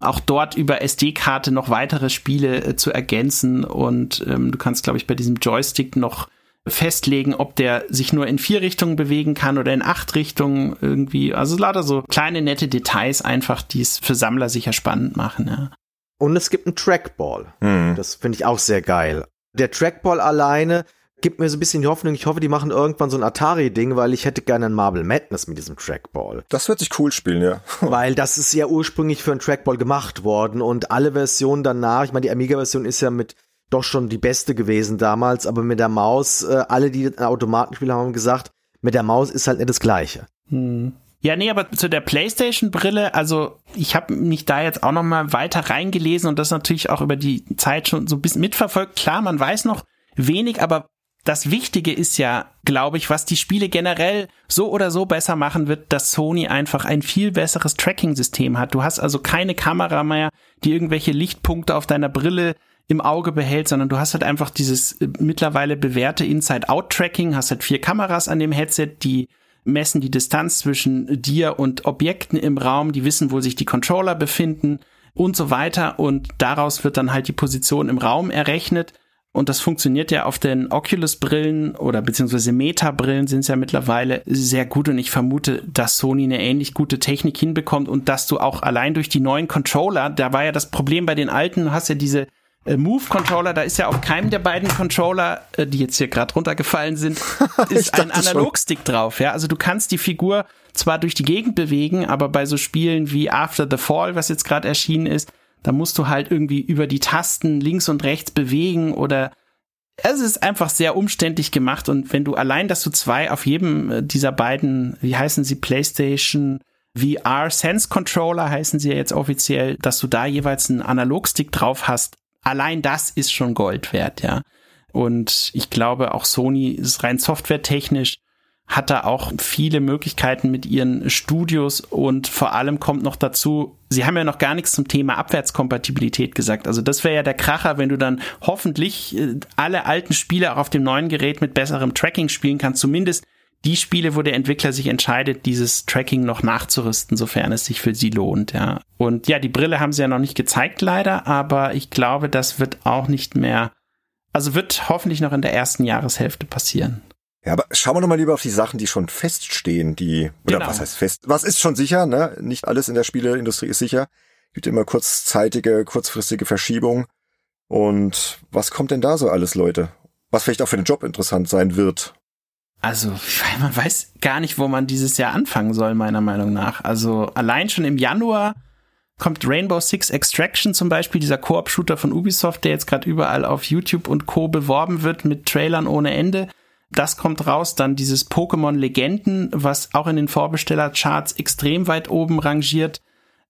auch dort über SD-Karte noch weitere Spiele äh, zu ergänzen. Und ähm, du kannst, glaube ich, bei diesem Joystick noch festlegen, ob der sich nur in vier Richtungen bewegen kann oder in acht Richtungen irgendwie. Also lauter so kleine nette Details einfach, die es für Sammler sicher spannend machen. Ja. Und es gibt einen Trackball. Mhm. Das finde ich auch sehr geil. Der Trackball alleine gibt mir so ein bisschen die Hoffnung, ich hoffe, die machen irgendwann so ein Atari-Ding, weil ich hätte gerne ein Marble Madness mit diesem Trackball. Das wird sich cool spielen, ja. weil das ist ja ursprünglich für einen Trackball gemacht worden und alle Versionen danach, ich meine, die Amiga-Version ist ja mit doch schon die beste gewesen damals, aber mit der Maus, äh, alle, die Automatenspiele haben gesagt, mit der Maus ist halt nicht das Gleiche. Hm. Ja, nee, aber zu der PlayStation-Brille, also ich habe mich da jetzt auch noch mal weiter reingelesen und das natürlich auch über die Zeit schon so ein bisschen mitverfolgt. Klar, man weiß noch wenig, aber das Wichtige ist ja, glaube ich, was die Spiele generell so oder so besser machen wird, dass Sony einfach ein viel besseres Tracking-System hat. Du hast also keine Kamera mehr, die irgendwelche Lichtpunkte auf deiner Brille im Auge behält, sondern du hast halt einfach dieses äh, mittlerweile bewährte Inside-Out-Tracking, hast halt vier Kameras an dem Headset, die messen die Distanz zwischen dir und Objekten im Raum, die wissen, wo sich die Controller befinden und so weiter. Und daraus wird dann halt die Position im Raum errechnet. Und das funktioniert ja auf den Oculus-Brillen oder beziehungsweise Meta-Brillen sind es ja mittlerweile sehr gut. Und ich vermute, dass Sony eine ähnlich gute Technik hinbekommt und dass du auch allein durch die neuen Controller, da war ja das Problem bei den alten, du hast ja diese Move-Controller, da ist ja auf keinem der beiden Controller, äh, die jetzt hier gerade runtergefallen sind, ist ein Analogstick drauf. Ja, also du kannst die Figur zwar durch die Gegend bewegen, aber bei so Spielen wie After the Fall, was jetzt gerade erschienen ist, da musst du halt irgendwie über die Tasten links und rechts bewegen oder es ist einfach sehr umständlich gemacht und wenn du allein, dass du zwei auf jedem äh, dieser beiden, wie heißen sie, PlayStation VR Sense Controller heißen sie ja jetzt offiziell, dass du da jeweils einen Analogstick drauf hast, allein das ist schon Gold wert, ja. Und ich glaube, auch Sony ist rein softwaretechnisch hat da auch viele Möglichkeiten mit ihren Studios und vor allem kommt noch dazu, sie haben ja noch gar nichts zum Thema Abwärtskompatibilität gesagt. Also das wäre ja der Kracher, wenn du dann hoffentlich äh, alle alten Spiele auch auf dem neuen Gerät mit besserem Tracking spielen kannst, zumindest die Spiele, wo der Entwickler sich entscheidet, dieses Tracking noch nachzurüsten, sofern es sich für sie lohnt, ja. Und ja, die Brille haben sie ja noch nicht gezeigt, leider, aber ich glaube, das wird auch nicht mehr, also wird hoffentlich noch in der ersten Jahreshälfte passieren. Ja, aber schauen wir doch mal lieber auf die Sachen, die schon feststehen, die, oder genau. was heißt fest? Was ist schon sicher, ne? Nicht alles in der Spieleindustrie ist sicher. Gibt immer kurzzeitige, kurzfristige Verschiebungen. Und was kommt denn da so alles, Leute? Was vielleicht auch für den Job interessant sein wird. Also, man weiß gar nicht, wo man dieses Jahr anfangen soll, meiner Meinung nach. Also, allein schon im Januar kommt Rainbow Six Extraction zum Beispiel, dieser Koop-Shooter von Ubisoft, der jetzt gerade überall auf YouTube und Co. beworben wird mit Trailern ohne Ende. Das kommt raus. Dann dieses Pokémon Legenden, was auch in den Vorbestellercharts extrem weit oben rangiert.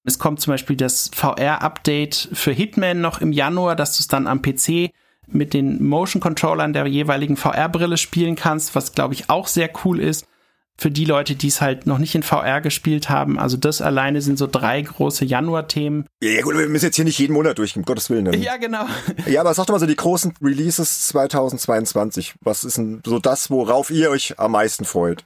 Es kommt zum Beispiel das VR-Update für Hitman noch im Januar, dass du es dann am PC mit den Motion Controllern der jeweiligen VR-Brille spielen kannst, was glaube ich auch sehr cool ist für die Leute, die es halt noch nicht in VR gespielt haben. Also das alleine sind so drei große Januar-Themen. Ja gut, wir müssen jetzt hier nicht jeden Monat durch, um Gottes Willen. Ne? Ja, genau. Ja, aber sag doch mal so die großen Releases 2022. Was ist denn so das, worauf ihr euch am meisten freut?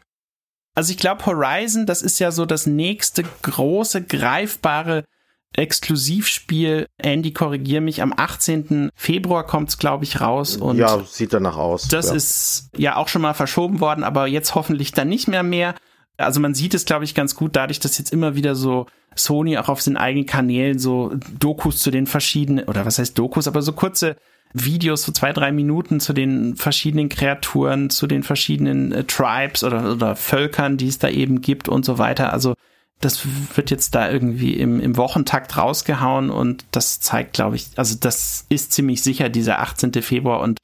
Also ich glaube Horizon, das ist ja so das nächste große, greifbare Exklusivspiel. Andy, korrigier mich. Am 18. Februar kommt's, glaube ich, raus. Und ja, sieht danach aus. Das ja. ist ja auch schon mal verschoben worden, aber jetzt hoffentlich dann nicht mehr mehr. Also man sieht es, glaube ich, ganz gut dadurch, dass jetzt immer wieder so Sony auch auf den eigenen Kanälen so Dokus zu den verschiedenen, oder was heißt Dokus, aber so kurze Videos, so zwei, drei Minuten zu den verschiedenen Kreaturen, zu den verschiedenen äh, Tribes oder, oder Völkern, die es da eben gibt und so weiter. Also das wird jetzt da irgendwie im, im Wochentakt rausgehauen und das zeigt, glaube ich, also das ist ziemlich sicher dieser 18. Februar und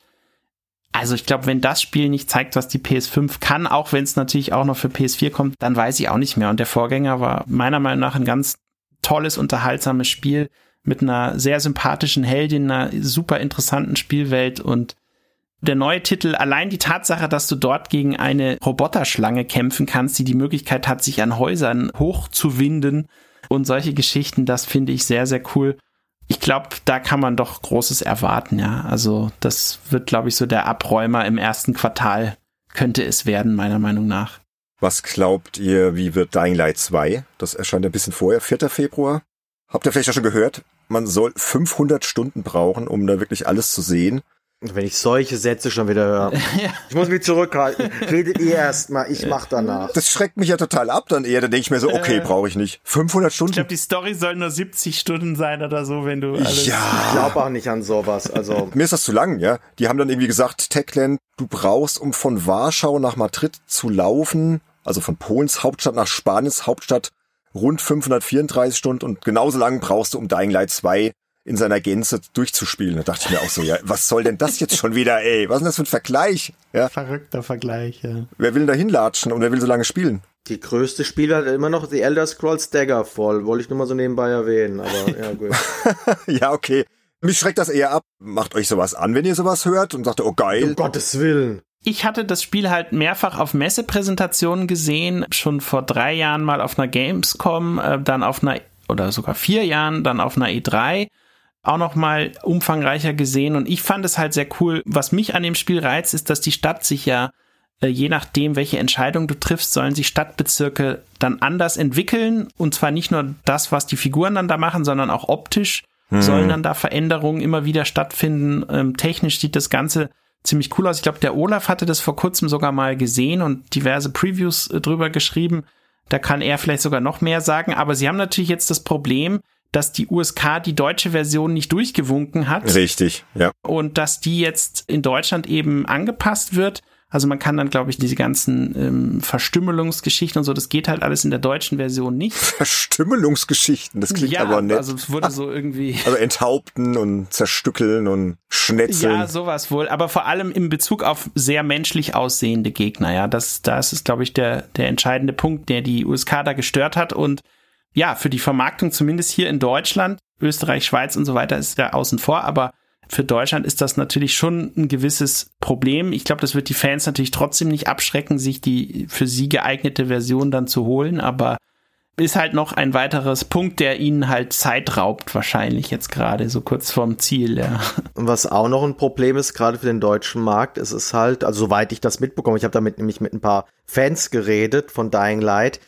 also ich glaube, wenn das Spiel nicht zeigt, was die PS5 kann, auch wenn es natürlich auch noch für PS4 kommt, dann weiß ich auch nicht mehr. Und der Vorgänger war meiner Meinung nach ein ganz tolles, unterhaltsames Spiel, mit einer sehr sympathischen Heldin, einer super interessanten Spielwelt und der neue Titel, allein die Tatsache, dass du dort gegen eine Roboterschlange kämpfen kannst, die die Möglichkeit hat, sich an Häusern hochzuwinden und solche Geschichten, das finde ich sehr, sehr cool. Ich glaube, da kann man doch Großes erwarten, ja. Also das wird, glaube ich, so der Abräumer im ersten Quartal könnte es werden, meiner Meinung nach. Was glaubt ihr, wie wird Dying Light 2? Das erscheint ein bisschen vorher, 4. Februar. Habt ihr vielleicht auch schon gehört? Man soll 500 Stunden brauchen, um da wirklich alles zu sehen. Wenn ich solche Sätze schon wieder höre. ja. Ich muss mich zurückhalten. Redet ihr erst mal, ich mach danach. Das schreckt mich ja total ab dann eher. Da denke ich mir so, okay, brauche ich nicht. 500 Stunden. Ich glaube, die Story soll nur 70 Stunden sein oder so, wenn du alles... Ja. Ich glaube auch nicht an sowas. Also Mir ist das zu lang, ja. Die haben dann irgendwie gesagt, Techland, du brauchst, um von Warschau nach Madrid zu laufen, also von Polens Hauptstadt nach Spaniens Hauptstadt, rund 534 Stunden und genauso lang brauchst du, um Dying Light 2 in seiner Gänze durchzuspielen. Da dachte ich mir auch so, ja, was soll denn das jetzt schon wieder, ey? Was ist denn das für ein Vergleich? Ja. Verrückter Vergleich, ja. Wer will denn da hinlatschen und wer will so lange spielen? Die größte Spiel hat immer noch die Elder Scrolls Daggerfall. Wollte ich nur mal so nebenbei erwähnen, aber ja, gut. ja, okay. Mich schreckt das eher ab. Macht euch sowas an, wenn ihr sowas hört und sagt, oh geil. Um Gottes Willen. Ich hatte das Spiel halt mehrfach auf Messepräsentationen gesehen, schon vor drei Jahren mal auf einer Gamescom, äh, dann auf einer, oder sogar vier Jahren, dann auf einer E3 auch noch mal umfangreicher gesehen und ich fand es halt sehr cool. Was mich an dem Spiel reizt, ist, dass die Stadt sich ja äh, je nachdem, welche Entscheidung du triffst, sollen sich Stadtbezirke dann anders entwickeln und zwar nicht nur das, was die Figuren dann da machen, sondern auch optisch hm. sollen dann da Veränderungen immer wieder stattfinden. Ähm, technisch sieht das Ganze ziemlich cool aus. Ich glaube, der Olaf hatte das vor kurzem sogar mal gesehen und diverse Previews äh, drüber geschrieben. Da kann er vielleicht sogar noch mehr sagen, aber sie haben natürlich jetzt das Problem, dass die USK die deutsche Version nicht durchgewunken hat. Richtig, ja. Und dass die jetzt in Deutschland eben angepasst wird. Also man kann dann, glaube ich, diese ganzen ähm, Verstümmelungsgeschichten und so, das geht halt alles in der deutschen Version nicht. Verstümmelungsgeschichten, das klingt ja, aber nett. Also es wurde so irgendwie. Also enthaupten und zerstückeln und schnetzeln. Ja, sowas wohl. Aber vor allem in Bezug auf sehr menschlich aussehende Gegner, ja. Das, das ist, glaube ich, der, der entscheidende Punkt, der die USK da gestört hat. Und ja, für die Vermarktung zumindest hier in Deutschland, Österreich, Schweiz und so weiter ist da außen vor, aber für Deutschland ist das natürlich schon ein gewisses Problem. Ich glaube, das wird die Fans natürlich trotzdem nicht abschrecken, sich die für sie geeignete Version dann zu holen, aber ist halt noch ein weiteres Punkt, der ihnen halt Zeit raubt, wahrscheinlich jetzt gerade so kurz vorm Ziel, ja. Was auch noch ein Problem ist, gerade für den deutschen Markt, ist es halt, also soweit ich das mitbekomme, ich habe damit nämlich mit ein paar Fans geredet von Dying Light,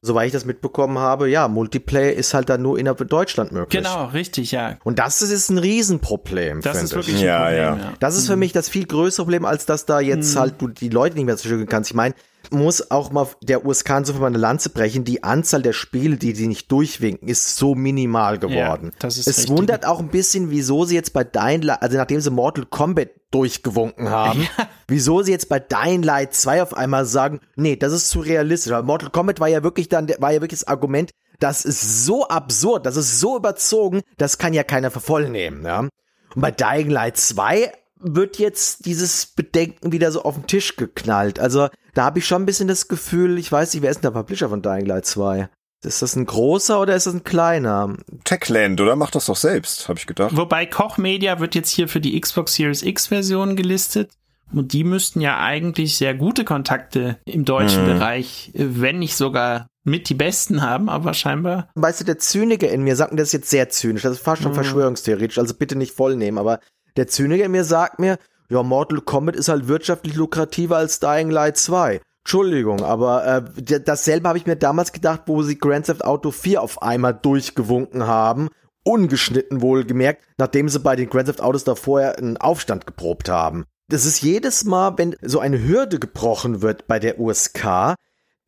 soweit ich das mitbekommen habe, ja, Multiplayer ist halt dann nur innerhalb Deutschland möglich. Genau, richtig, ja. Und das ist ein Riesenproblem. Das ist wirklich ein Problem, ja. ja. Das ist für mhm. mich das viel größere Problem, als dass da jetzt mhm. halt du die Leute nicht mehr zerstückeln kannst. Ich meine, muss auch mal der USK insofern mal eine Lanze brechen. Die Anzahl der Spiele, die die nicht durchwinken, ist so minimal geworden. Ja, es richtig. wundert auch ein bisschen, wieso sie jetzt bei Dying Light, also nachdem sie Mortal Kombat durchgewunken haben, ja. wieso sie jetzt bei Dying Light 2 auf einmal sagen, nee, das ist zu realistisch. Weil Mortal Kombat war ja wirklich dann, war ja wirklich das Argument, das ist so absurd, das ist so überzogen, das kann ja keiner für voll nehmen, ja. Und bei Dying Light 2 wird jetzt dieses Bedenken wieder so auf den Tisch geknallt. Also da habe ich schon ein bisschen das Gefühl, ich weiß nicht, wer ist denn der Publisher von Dying Light 2? Ist das ein großer oder ist das ein kleiner? Techland, oder? Macht das doch selbst, habe ich gedacht. Wobei Koch Media wird jetzt hier für die Xbox Series X Version gelistet. Und die müssten ja eigentlich sehr gute Kontakte im deutschen hm. Bereich, wenn nicht sogar mit die besten haben, aber scheinbar. Weißt du, der Zyniker in mir sagt mir das ist jetzt sehr zynisch, das ist fast schon hm. verschwörungstheoretisch, also bitte nicht voll nehmen, aber der Zyniker in mir sagt mir, ja, Mortal Kombat ist halt wirtschaftlich lukrativer als Dying Light 2. Entschuldigung, aber äh, dasselbe habe ich mir damals gedacht, wo sie Grand Theft Auto 4 auf einmal durchgewunken haben. Ungeschnitten wohlgemerkt, nachdem sie bei den Grand Theft Autos da vorher einen Aufstand geprobt haben. Das ist jedes Mal, wenn so eine Hürde gebrochen wird bei der USK,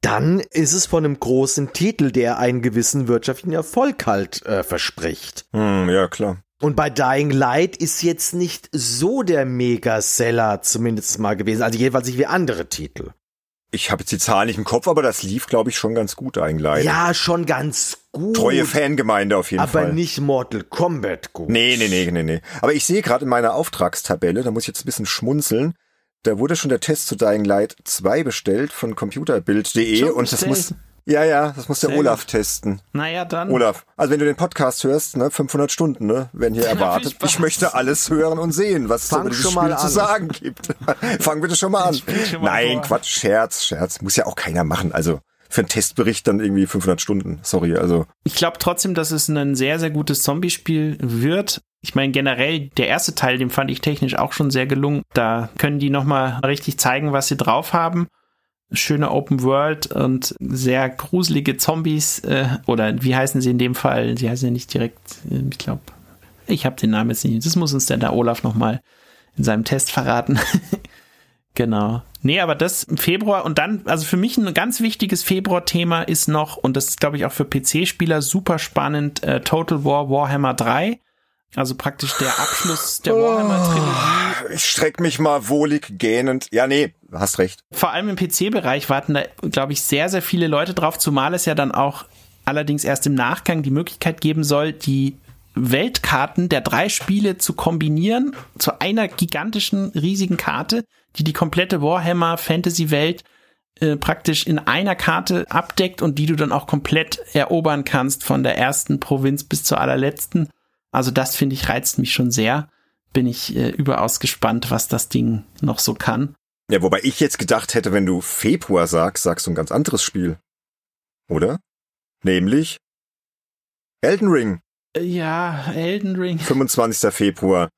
dann ist es von einem großen Titel, der einen gewissen wirtschaftlichen Erfolg halt äh, verspricht. Hm, ja, klar. Und bei Dying Light ist jetzt nicht so der Mega-Seller zumindest mal gewesen. Also jedenfalls nicht wie andere Titel. Ich habe jetzt die Zahlen nicht im Kopf, aber das lief, glaube ich, schon ganz gut Dying Light. Ja, schon ganz gut. Treue Fangemeinde auf jeden aber Fall. Aber nicht Mortal Kombat gut. Nee, nee, nee, nee, nee. Aber ich sehe gerade in meiner Auftragstabelle, da muss ich jetzt ein bisschen schmunzeln, da wurde schon der Test zu Dying Light 2 bestellt von computerbild.de und das muss Ja, ja, das muss der Olaf gut. testen. Naja, dann. Olaf, also wenn du den Podcast hörst, ne, 500 Stunden, ne, werden hier erwartet. Ich möchte alles hören und sehen, was es Fang über dieses schon mal Spiel zu sagen gibt. Fang bitte schon mal an. Schon mal Nein, vor. Quatsch, Scherz, Scherz. Muss ja auch keiner machen. Also für einen Testbericht dann irgendwie 500 Stunden. Sorry, also. Ich glaube trotzdem, dass es ein sehr, sehr gutes Zombie-Spiel wird. Ich meine, generell, der erste Teil, den fand ich technisch auch schon sehr gelungen. Da können die nochmal richtig zeigen, was sie drauf haben. Schöne Open World und sehr gruselige Zombies. Äh, oder wie heißen sie in dem Fall? Sie heißen ja nicht direkt, äh, ich glaube, ich habe den Namen jetzt nicht. Das muss uns dann der Olaf nochmal in seinem Test verraten. Genau. Nee, aber das im Februar und dann, also für mich ein ganz wichtiges Februar-Thema ist noch, und das ist, glaube ich, auch für PC-Spieler super spannend, äh, Total War Warhammer 3. Also praktisch der Abschluss der Warhammer-Trilogie. Ich streck mich mal wohlig gähnend. Ja, nee, hast recht. Vor allem im PC-Bereich warten da, glaube ich, sehr, sehr viele Leute drauf, zumal es ja dann auch allerdings erst im Nachgang die Möglichkeit geben soll, die Weltkarten der drei Spiele zu kombinieren zu einer gigantischen, riesigen Karte, die die komplette Warhammer Fantasy Welt äh, praktisch in einer Karte abdeckt und die du dann auch komplett erobern kannst von der ersten Provinz bis zur allerletzten. Also das finde ich reizt mich schon sehr. Bin ich äh, überaus gespannt, was das Ding noch so kann. Ja, wobei ich jetzt gedacht hätte, wenn du Februar sagst, sagst du ein ganz anderes Spiel. Oder? Nämlich Elden Ring, Äh, Ja, Elden Ring. 25. Februar.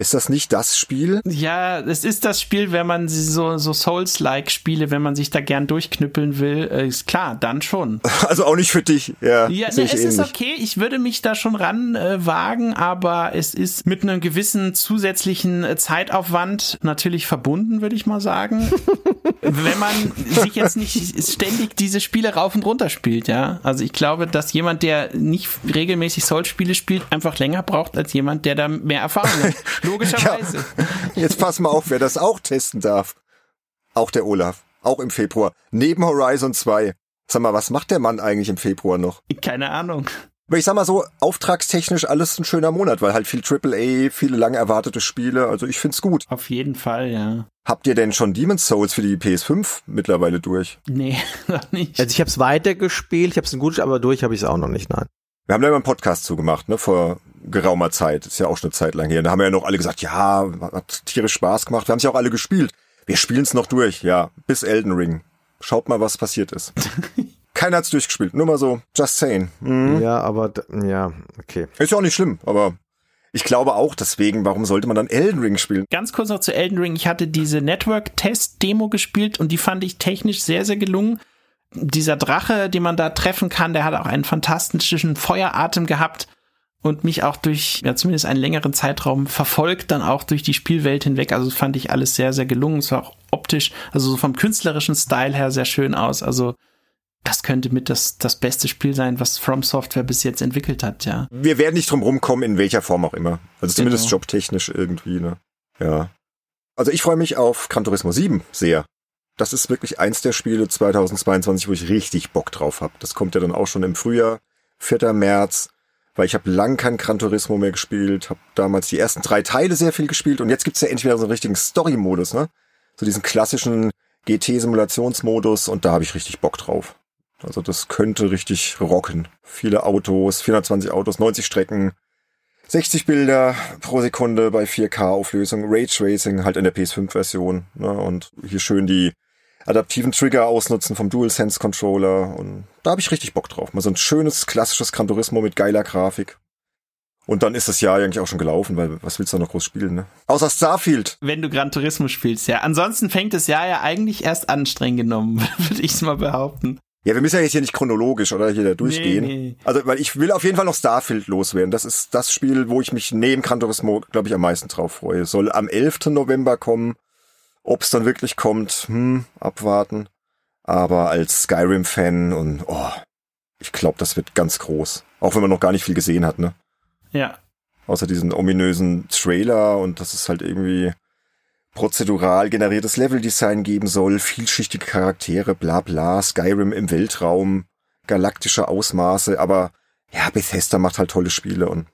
Ist das nicht das Spiel? Ja, es ist das Spiel, wenn man sie so, so Souls-like Spiele, wenn man sich da gern durchknüppeln will, äh, ist klar, dann schon. Also auch nicht für dich. Ja, Ja, ne, es ist ähnlich. okay, ich würde mich da schon ran äh, wagen, aber es ist mit einem gewissen zusätzlichen äh, Zeitaufwand natürlich verbunden, würde ich mal sagen. wenn man sich jetzt nicht ständig diese Spiele rauf und runter spielt, ja. Also ich glaube, dass jemand, der nicht regelmäßig Souls-Spiele spielt, einfach länger braucht als jemand, der da mehr Erfahrung hat. Logischerweise. Jetzt pass mal auf, wer das auch testen darf. Auch der Olaf. Auch im Februar. Neben Horizon 2. Sag mal, was macht der Mann eigentlich im Februar noch? Keine Ahnung. Aber ich sag mal so, auftragstechnisch alles ein schöner Monat, weil halt viel AAA, viele lange erwartete Spiele. Also ich find's gut. Auf jeden Fall, ja. Habt ihr denn schon Demon's Souls für die PS5 mittlerweile durch? Nee, noch nicht. Also ich habe es weitergespielt, ich habe es ein gutes, aber durch habe ich es auch noch nicht, nein. Wir haben da immer einen Podcast zugemacht, ne, vor geraumer Zeit. Ist ja auch schon eine Zeit lang her. Da haben wir ja noch alle gesagt, ja, hat tierisch Spaß gemacht. Wir haben es ja auch alle gespielt. Wir spielen es noch durch, ja, bis Elden Ring. Schaut mal, was passiert ist. Keiner hat's durchgespielt, nur mal so, just saying. Mhm. Ja, aber ja, okay. Ist ja auch nicht schlimm, aber ich glaube auch deswegen, warum sollte man dann Elden Ring spielen? Ganz kurz noch zu Elden Ring. Ich hatte diese Network-Test-Demo gespielt und die fand ich technisch sehr, sehr gelungen. Dieser Drache, den man da treffen kann, der hat auch einen fantastischen Feueratem gehabt und mich auch durch, ja, zumindest einen längeren Zeitraum verfolgt, dann auch durch die Spielwelt hinweg. Also fand ich alles sehr, sehr gelungen. Es war auch optisch, also so vom künstlerischen Style her sehr schön aus. Also das könnte mit das, das beste Spiel sein, was From Software bis jetzt entwickelt hat, ja. Wir werden nicht drum rumkommen, in welcher Form auch immer. Also zumindest Genau. jobtechnisch irgendwie, ne? Ja. Also ich freue mich auf Gran Turismo 7 sehr. Das ist wirklich eins der Spiele 2022, wo ich richtig Bock drauf habe. Das kommt ja dann auch schon im Frühjahr, 4. März, weil ich habe lang kein Gran Turismo mehr gespielt, habe damals die ersten drei Teile sehr viel gespielt und jetzt gibt's ja endlich wieder so einen richtigen Story-Modus, ne? So diesen klassischen GT-Simulationsmodus und da habe ich richtig Bock drauf. Also das könnte richtig rocken. Viele Autos, 420 Autos, 90 Strecken, 60 Bilder pro Sekunde bei 4K-Auflösung, Raytracing halt in der PS5-Version. Ne? Und hier schön die adaptiven Trigger ausnutzen vom DualSense-Controller. Und da habe ich richtig Bock drauf. Mal so ein schönes, klassisches Gran Turismo mit geiler Grafik. Und dann ist das Jahr eigentlich auch schon gelaufen, weil was willst du noch groß spielen, ne? Außer Starfield. Wenn du Gran Turismo spielst, ja. Ansonsten fängt das Jahr ja eigentlich erst an, streng genommen, würde ich mal behaupten. Ja, wir müssen ja jetzt hier nicht chronologisch oder hier da durchgehen. Nee, nee. Also, weil ich will auf jeden Fall noch Starfield loswerden. Das ist das Spiel, wo ich mich neben Gran Turismo, glaube ich, am meisten drauf freue. Soll am 11. November kommen. Ob's dann wirklich kommt, hm, abwarten. Aber als Skyrim-Fan und, oh, ich glaube, das wird ganz groß. Auch wenn man noch gar nicht viel gesehen hat, ne? Ja. Außer diesen ominösen Trailer und dass es halt irgendwie prozedural generiertes Leveldesign geben soll, vielschichtige Charaktere, bla bla, Skyrim im Weltraum, galaktische Ausmaße, aber ja, Bethesda macht halt tolle Spiele und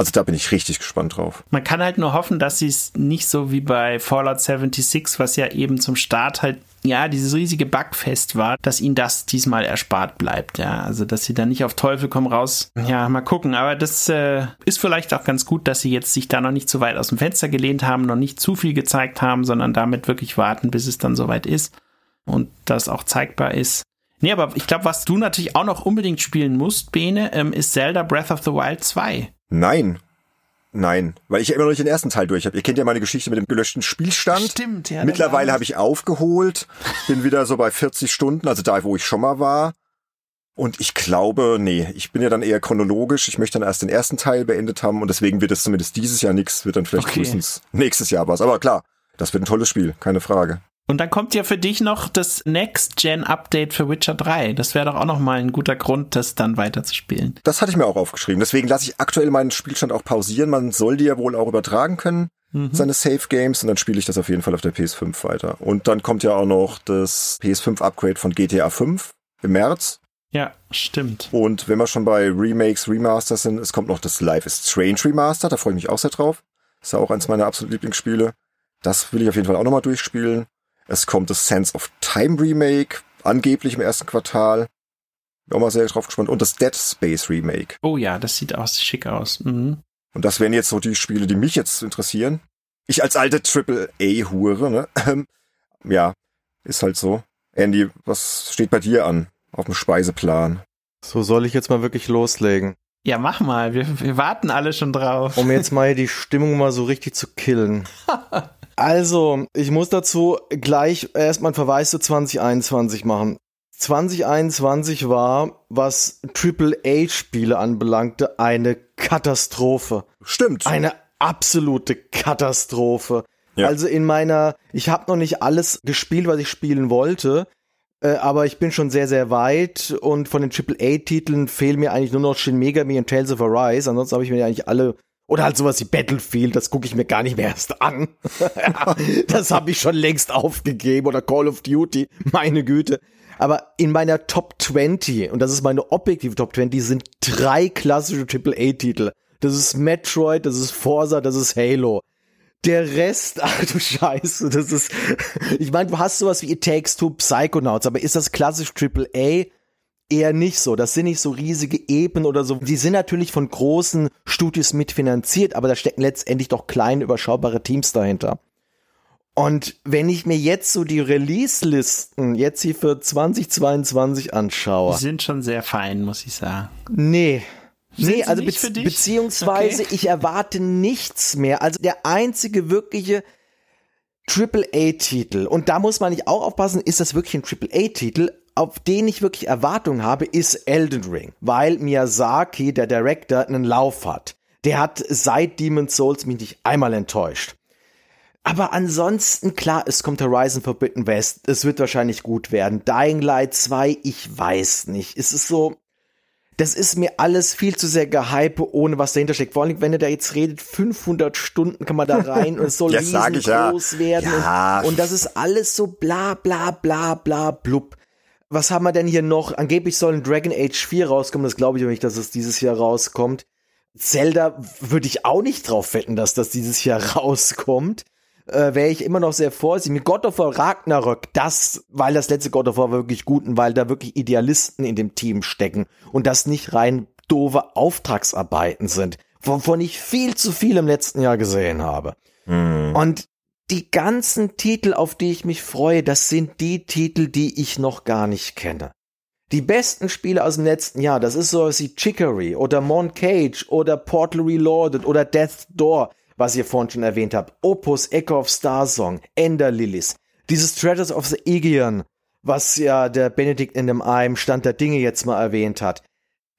Also da bin ich richtig gespannt drauf. Man kann halt nur hoffen, dass sie es nicht so wie bei Fallout 76, was ja eben zum Start halt ja, dieses riesige Bugfest war, dass ihnen das diesmal erspart bleibt, ja. Also, dass sie da nicht auf Teufel komm raus. Ja, mal gucken. Aber das äh, ist vielleicht auch ganz gut, dass sie jetzt sich da noch nicht zu weit aus dem Fenster gelehnt haben, noch nicht zu viel gezeigt haben, sondern damit wirklich warten, bis es dann soweit ist und das auch zeigbar ist. Nee, aber ich glaube, was du natürlich auch noch unbedingt spielen musst, Bene, ähm, ist Zelda Breath of the Wild 2. Nein, Nein, weil ich ja immer noch nicht den ersten Teil durch habe. Ihr kennt ja meine Geschichte mit dem gelöschten Spielstand. Stimmt, ja. Mittlerweile habe ich aufgeholt, bin wieder so bei 40 Stunden, also da, wo ich schon mal war. Und ich glaube, nee, ich bin ja dann eher chronologisch. Ich möchte dann erst den ersten Teil beendet haben und deswegen wird es zumindest dieses Jahr nichts, wird dann vielleicht okay. frühestens nächstes Jahr was. Aber klar, das wird ein tolles Spiel, keine Frage. Und dann kommt ja für dich noch das Next-Gen-Update für Witcher 3. Das wäre doch auch noch mal ein guter Grund, das dann weiterzuspielen. Das hatte ich mir auch aufgeschrieben. Deswegen lasse ich aktuell meinen Spielstand auch pausieren. Man soll die ja wohl auch übertragen können, mhm. seine Save Games. Und dann spiele ich das auf jeden Fall auf der PS5 weiter. Und dann kommt ja auch noch das PS5-Upgrade von GTA 5 im März. Ja, stimmt. Und wenn wir schon bei Remakes, Remasters sind, es kommt noch das Life is Strange Remaster. Da freue ich mich auch sehr drauf. Ist ja auch eins meiner absoluten Lieblingsspiele. Das will ich auf jeden Fall auch nochmal durchspielen. Es kommt das Sense of Time Remake, angeblich im ersten Quartal. Bin auch mal sehr drauf gespannt. Und das Dead Space Remake. Oh ja, das sieht auch schick aus. Mhm. Und das wären jetzt so die Spiele, die mich jetzt interessieren. Ich als alte Triple-A-Hure, ne? Ähm, ja, ist halt so. Andy, was steht bei dir an auf dem Speiseplan? So soll ich jetzt mal wirklich loslegen. Ja, mach mal. Wir, wir warten alle schon drauf. Um jetzt mal die Stimmung mal so richtig zu killen. Also, ich muss dazu gleich erstmal einen Verweis zu 2021 machen. 2021 war, was AAA-Spiele anbelangte, eine Katastrophe. Stimmt. Eine absolute Katastrophe. Ja. Also in meiner, ich habe noch nicht alles gespielt, was ich spielen wollte, äh, aber ich bin schon sehr, sehr weit und von den AAA-Titeln fehlen mir eigentlich nur noch Shin Megami und Tales of Arise. Ansonsten habe ich mir eigentlich alle oder halt sowas wie Battlefield, das gucke ich mir gar nicht mehr erst an. das habe ich schon längst aufgegeben. Oder Call of Duty, meine Güte. Aber in meiner Top 20, und das ist meine objektive Top 20, sind drei klassische AAA-Titel. Das ist Metroid, das ist Forza, das ist Halo. Der Rest, ach du Scheiße, das ist, ich meine, du hast sowas wie It Takes Two Psychonauts, aber ist das klassisch AAA? Eher nicht so. Das sind nicht so riesige Eben oder so. Die sind natürlich von großen Studios mitfinanziert, aber da stecken letztendlich doch kleine, überschaubare Teams dahinter. Und wenn ich mir jetzt so die Release-Listen jetzt hier für 2022 anschaue. Die sind schon sehr fein, muss ich sagen. Nee. Sind nee, also be beziehungsweise okay. ich erwarte nichts mehr. Also der einzige wirkliche Triple-A-Titel, und da muss man nicht auch aufpassen, ist das wirklich ein Triple-A-Titel? Auf den ich wirklich Erwartungen habe, ist Elden Ring, weil Miyazaki, der Director, einen Lauf hat. Der hat seit Demon's Souls mich nicht einmal enttäuscht. Aber ansonsten, klar, es kommt Horizon Forbidden West. Es wird wahrscheinlich gut werden. Dying Light 2, ich weiß nicht. Es ist so, das ist mir alles viel zu sehr gehype, ohne was dahinter steckt. Vor allem, wenn ihr da jetzt redet, 500 Stunden kann man da rein und es soll riesengroß ja. werden. Ja. Und, und, das ist alles so bla bla bla bla blub was haben wir denn hier noch? Angeblich soll ein Dragon Age 4 rauskommen. Das glaube ich nicht, dass es dieses Jahr rauskommt. Zelda würde ich auch nicht drauf wetten, dass das dieses Jahr rauskommt. Äh, Wäre ich immer noch sehr vorsichtig. Mit God of War Ragnarök, das, weil das letzte God of War war wirklich gut und weil da wirklich Idealisten in dem Team stecken und das nicht rein doofe Auftragsarbeiten sind, wovon ich viel zu viel im letzten Jahr gesehen habe. Mhm. Und die ganzen Titel, auf die ich mich freue, das sind die Titel, die ich noch gar nicht kenne. Die besten Spiele aus dem letzten Jahr, das ist so wie Chicory oder Mon Cage oder Portal Reloaded oder Death Door, was ihr vorhin schon erwähnt habt. Opus, Echo of Star Song, Ender Lilies, dieses Treasures of the Aegean, was ja der Benedikt in dem einem Stand der Dinge jetzt mal erwähnt hat.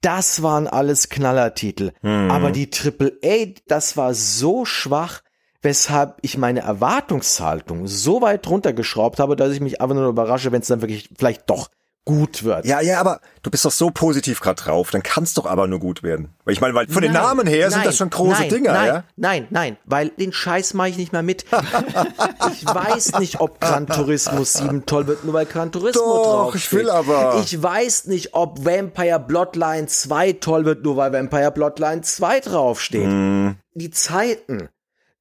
Das waren alles Knallertitel. Hm. Aber die Triple A, das war so schwach, weshalb ich meine Erwartungshaltung so weit runtergeschraubt habe, dass ich mich einfach nur überrasche, wenn es dann wirklich vielleicht doch gut wird. Ja, ja, aber du bist doch so positiv gerade drauf, dann kann es doch aber nur gut werden. Weil ich meine, weil von den Nein, Namen her sind nein, das schon große nein, Dinger, nein, ja? Nein, nein, weil den Scheiß mache ich nicht mehr mit. ich weiß nicht, ob Gran Turismo 7 toll wird, nur weil Gran Turismo Doch, draufsteht. ich will aber. Ich weiß nicht, ob Vampire Bloodline 2 toll wird, nur weil Vampire Bloodline 2 draufsteht. Hm. Die Zeiten,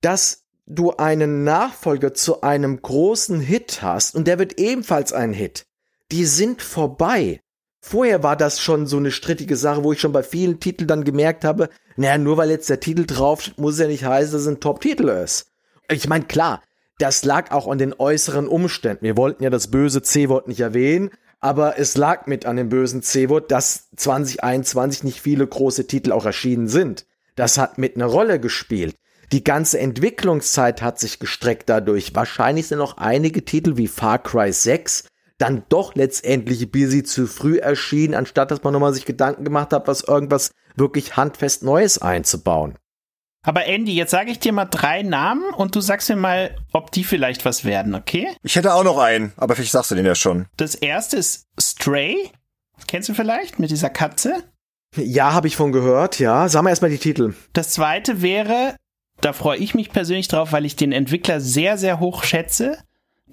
dass du einen Nachfolger zu einem großen Hit hast und der wird ebenfalls ein Hit, die sind vorbei. Vorher war das schon so eine strittige Sache, wo ich schon bei vielen Titeln dann gemerkt habe, naja, nur weil jetzt der Titel draufsteht, muss ja nicht heißen, dass es ein Top-Titel ist. Ich meine, klar, das lag auch an den äußeren Umständen. Wir wollten ja das böse C-Wort nicht erwähnen, aber es lag mit an dem bösen C-Wort, dass 2021 nicht viele große Titel auch erschienen sind. Das hat mit einer Rolle gespielt. Die ganze Entwicklungszeit hat sich gestreckt dadurch. Wahrscheinlich sind noch einige Titel wie Far Cry 6 dann doch letztendlich ein bisschen zu früh erschienen, anstatt dass man nochmal sich Gedanken gemacht hat, was irgendwas wirklich handfest Neues einzubauen. Aber Andy, jetzt sage ich dir mal drei Namen und du sagst mir mal, ob die vielleicht was werden, okay? Ich hätte auch noch einen, aber vielleicht sagst du den ja schon. Das erste ist Stray. Kennst du vielleicht mit dieser Katze? Ja, habe ich von gehört, ja. Sagen wir erstmal die Titel. Das zweite wäre, da freue ich mich persönlich drauf, weil ich den Entwickler sehr, sehr hoch schätze,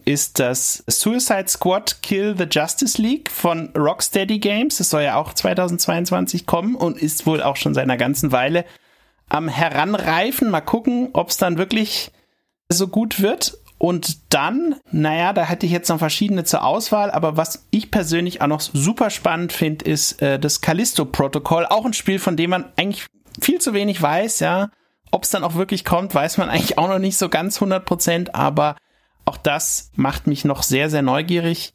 ist das Suicide Squad Kill the Justice League von Rocksteady Games. Das soll ja auch 2022 kommen und ist wohl auch schon seit einer ganzen Weile am Heranreifen. Mal gucken, ob es dann wirklich so gut wird. Und dann, naja, da hätte ich jetzt noch verschiedene zur Auswahl, aber was ich persönlich auch noch super spannend finde, ist äh, das Callisto-Protokoll. Auch ein Spiel, von dem man eigentlich viel zu wenig weiß, ja. Ob es dann auch wirklich kommt, weiß man eigentlich auch noch nicht so ganz 100 Prozent, aber auch das macht mich noch sehr, sehr neugierig.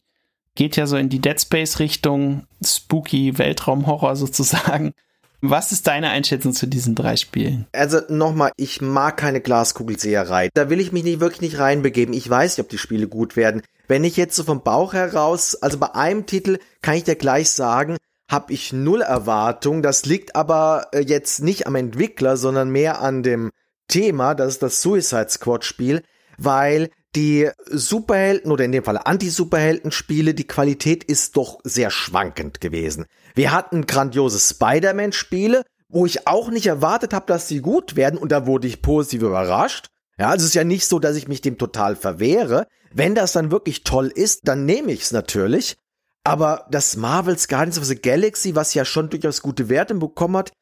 Geht ja so in die Dead Space-Richtung, spooky Weltraumhorror sozusagen. Was ist deine Einschätzung zu diesen drei Spielen? Also nochmal, ich mag keine Glaskugelseherei. Da will ich mich nicht wirklich nicht reinbegeben. Ich weiß nicht, ob die Spiele gut werden. Wenn ich jetzt so vom Bauch heraus, also bei einem Titel kann ich dir gleich sagen, habe ich null Erwartung. Das liegt aber äh, jetzt nicht am Entwickler, sondern mehr an dem Thema. Das ist das Suicide Squad Spiel, weil die Superhelden oder in dem Fall Anti-Superhelden-Spiele, die Qualität ist doch sehr schwankend gewesen. Wir hatten grandiose Spider-Man-Spiele, wo ich auch nicht erwartet habe, dass sie gut werden und da wurde ich positiv überrascht. Ja, also es ist ja nicht so, dass ich mich dem total verwehre. Wenn das dann wirklich toll ist, dann nehme ich es natürlich. Aber das Marvel's Guardians of the Galaxy, was ja schon durchaus gute Werte bekommen hat,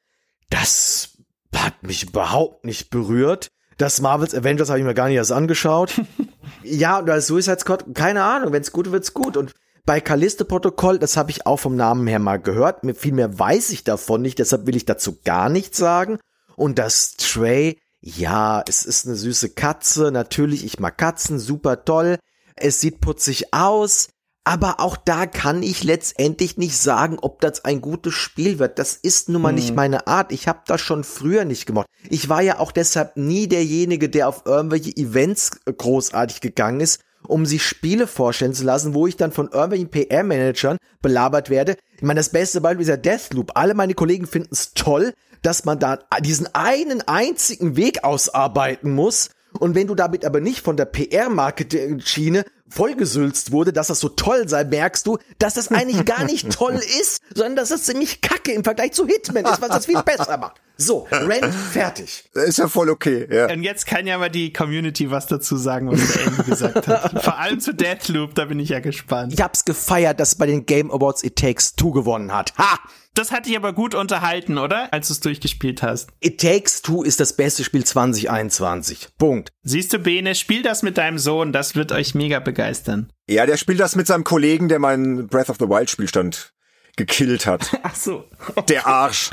das hat mich überhaupt nicht berührt. Das Marvel's Avengers habe ich mir gar nicht erst angeschaut. ja, und das Suicide Squad, keine Ahnung, wenn es gut wird, wird's gut. Und bei Callisto Protokoll, das habe ich auch vom Namen her mal gehört. Viel mehr weiß ich davon nicht, deshalb will ich dazu gar nichts sagen. Und das Stray, ja, es ist eine süße Katze. Natürlich, ich mag Katzen, super toll. Es sieht putzig aus. Aber auch da kann ich letztendlich nicht sagen, ob das ein gutes Spiel wird. Das ist nun mal Hm. nicht meine Art. Ich habe das schon früher nicht gemacht. Ich war ja auch deshalb nie derjenige, der auf irgendwelche Events großartig gegangen ist, um sich Spiele vorstellen zu lassen, wo ich dann von irgendwelchen PR-Managern belabert werde. Ich meine, das beste Beispiel ist ja Deathloop. Alle meine Kollegen finden es toll, dass man da diesen einen einzigen Weg ausarbeiten muss. Und wenn du damit aber nicht von der PR-Marketing-Schiene vollgesülzt wurde, dass das so toll sei, merkst du, dass das eigentlich gar nicht toll ist, sondern dass das ziemlich kacke im Vergleich zu Hitman ist, was das viel besser macht. So, Rent fertig. Ist ja voll okay, ja. Und jetzt kann ja mal die Community was dazu sagen, was der Andy gesagt hat. Vor allem zu Deathloop, da bin ich ja gespannt. Ich hab's gefeiert, dass bei den Game Awards It Takes Two gewonnen hat. Ha! Das hat dich aber gut unterhalten, oder? Als du es durchgespielt hast. It Takes Two ist das beste Spiel 2021. Punkt. Siehst du, Bene, spiel das mit deinem Sohn, das wird euch mega begeistern. Ja, der spielt das mit seinem Kollegen, der meinen Breath of the Wild Spielstand gekillt hat. Ach so. Der Arsch.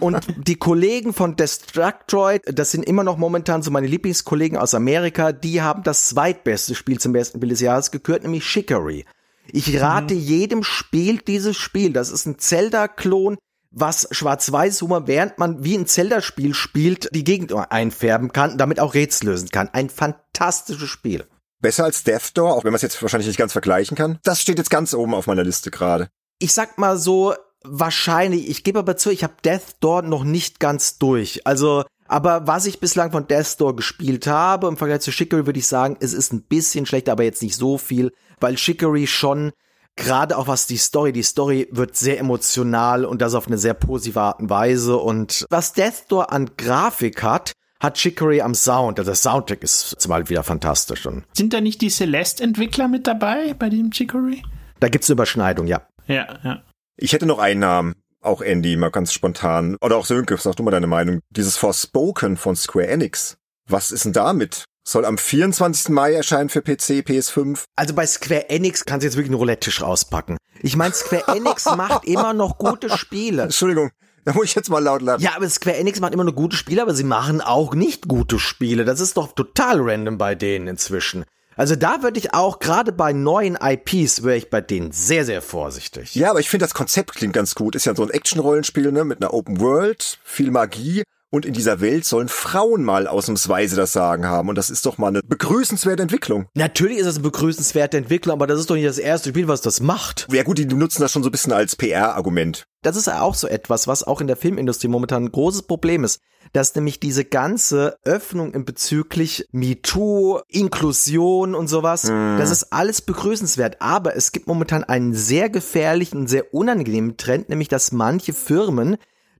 Und die Kollegen von Destructoid, das sind immer noch momentan so meine Lieblingskollegen aus Amerika, die haben das zweitbeste Spiel zum besten Spiel des Jahres gekürt, nämlich Chicory. Ich rate jedem spielt dieses Spiel. Das ist ein Zelda-Klon, was Schwarz-Weiß-Humor, während man wie ein Zelda-Spiel spielt, die Gegend einfärben kann, damit auch Rätsel lösen kann. Ein fantastisches Spiel. Besser als Death Door, auch wenn man es jetzt wahrscheinlich nicht ganz vergleichen kann. Das steht jetzt ganz oben auf meiner Liste gerade. ich sag mal so, wahrscheinlich, ich gebe aber zu, ich habe Death Door noch nicht ganz durch. Also, aber was ich bislang von Death Door gespielt habe, im Vergleich zu Chicory würde ich sagen, es ist ein bisschen schlechter, aber jetzt nicht so viel, weil Chicory schon gerade auch was die Story, die Story wird sehr emotional und das auf eine sehr positive Art und Weise und was Death Door an Grafik hat, hat Chicory am Sound. Also der Soundtrack ist zumal wieder fantastisch. Und Sind da nicht die Celeste-Entwickler mit dabei bei dem Chicory? da gibt's eine Überschneidung, ja. Ja, ja. Ich hätte noch einen Namen. Auch Andy, mal ganz spontan. Oder auch Sönke, sag du mal deine Meinung. Dieses Forspoken von Square Enix. Was ist denn damit? Soll am 24. Mai erscheinen für PC, PS5. Also bei Square Enix kannst du jetzt wirklich einen Roulette-Tisch rauspacken. Ich meine, Square Enix macht immer noch gute Spiele. Entschuldigung, da muss ich jetzt mal laut lachen. Ja, aber Square Enix macht immer nur gute Spiele, aber sie machen auch nicht gute Spiele. Das ist doch total random bei denen inzwischen. Also da würde ich auch, gerade bei neuen IPs, wäre ich bei denen sehr, sehr vorsichtig. Ja, aber ich finde, das Konzept klingt ganz gut. Ist ja so ein Action-Rollenspiel, ne, mit einer Open World, viel Magie. Und in dieser Welt sollen Frauen mal ausnahmsweise das Sagen haben. Und das ist doch mal eine begrüßenswerte Entwicklung. Natürlich ist das eine begrüßenswerte Entwicklung, aber das ist doch nicht das erste Spiel, was das macht. Ja gut, die nutzen das schon so ein bisschen als PR-Argument. Das ist ja auch so etwas, was auch in der Filmindustrie momentan ein großes Problem ist, dass nämlich diese ganze Öffnung in bezüglich MeToo, Inklusion und sowas, das ist alles begrüßenswert. Aber es gibt momentan einen sehr gefährlichen, sehr unangenehmen Trend, nämlich dass manche Firmen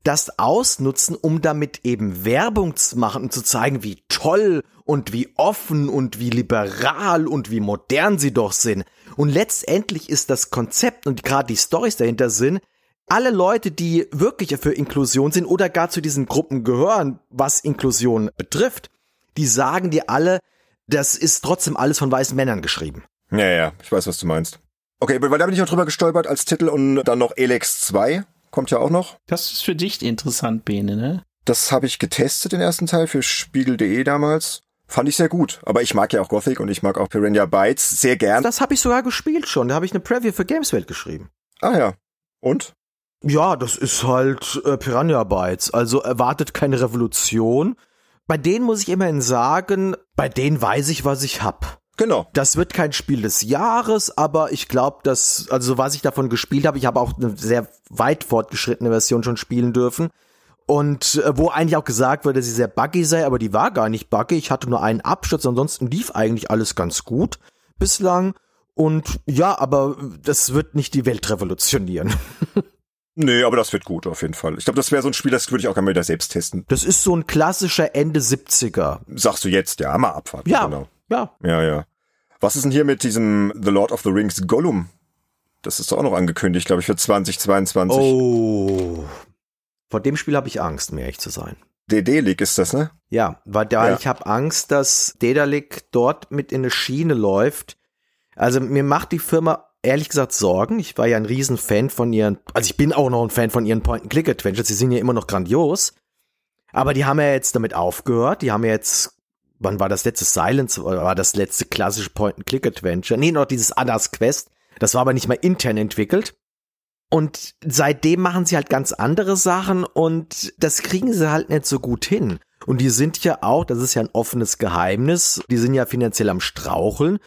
das ausnutzen, um damit eben Werbung zu machen und zu zeigen, wie toll und wie offen und wie liberal und wie modern sie doch sind. Und letztendlich ist das Konzept und gerade die Stories dahinter sind, alle Leute, die wirklich für Inklusion sind oder gar zu diesen Gruppen gehören, was Inklusion betrifft, die sagen dir alle, das ist trotzdem alles von weißen Männern geschrieben. Ja, ja, ich weiß, was du meinst. Okay, weil da bin ich noch drüber gestolpert als Titel und dann noch Elex 2 kommt ja auch noch. Das ist für dich interessant, Bene, ne? Das habe ich getestet, den ersten Teil, für Spiegel.de damals. Fand ich sehr gut. Aber ich mag ja auch Gothic und ich mag auch Piranha Bytes sehr gern. Das habe ich sogar gespielt schon. Da habe ich eine Preview für Gameswelt geschrieben. Ah ja. Und? Ja, das ist halt äh, Piranha Bytes. Also erwartet keine Revolution. Bei denen muss ich immerhin sagen, bei denen weiß ich, was ich hab. Genau. Das wird kein Spiel des Jahres, aber ich glaube, dass, also was ich davon gespielt habe, ich habe auch eine sehr weit fortgeschrittene Version schon spielen dürfen. Und äh, wo eigentlich auch gesagt wurde, dass sie sehr buggy sei, aber die war gar nicht buggy. Ich hatte nur einen Absturz, ansonsten lief eigentlich alles ganz gut bislang. Und ja, aber das wird nicht die Welt revolutionieren. Nee, aber das wird gut auf jeden Fall. Ich glaube, das wäre so ein Spiel, das würde ich auch gerne mal wieder selbst testen. Das ist so ein klassischer Ende 70er. Sagst du jetzt, ja, mal abwarten. Ja, Genau. Ja. Ja, ja. Was ist denn hier mit diesem The Lord of the Rings Gollum? Das ist doch auch noch angekündigt, glaube ich, für 2022. Oh. Vor dem Spiel habe ich Angst, um ehrlich zu sein. DD-League ist das, ne? Ja, weil da Ja. ich habe Angst, dass Dedalic dort mit in eine Schiene läuft. Also mir macht die Firma ehrlich gesagt Sorgen. Ich war ja ein Riesenfan von ihren, also ich bin auch noch ein Fan von ihren Point-and-Click-Adventures. Die sind ja immer noch grandios. Aber die haben ja jetzt damit aufgehört. Die haben ja jetzt, wann war das letzte Silence war das letzte klassische Point-and-Click-Adventure? Nee, noch dieses Adas Quest. Das war aber nicht mal intern entwickelt. Und seitdem machen sie halt ganz andere Sachen und das kriegen sie halt nicht so gut hin. Und die sind ja auch, das ist ja ein offenes Geheimnis, die sind ja finanziell am Straucheln.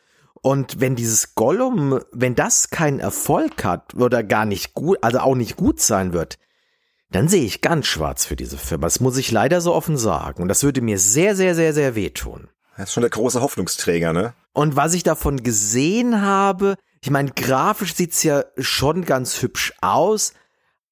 Und wenn dieses Gollum, wenn das keinen Erfolg hat oder gar nicht gut, also auch nicht gut sein wird, dann sehe ich ganz schwarz für diese Firma. Das muss ich leider so offen sagen. Und das würde mir sehr, sehr, sehr, sehr wehtun. Das ist schon der große Hoffnungsträger, ne? Und was ich davon gesehen habe, ich meine, grafisch sieht's ja schon ganz hübsch aus,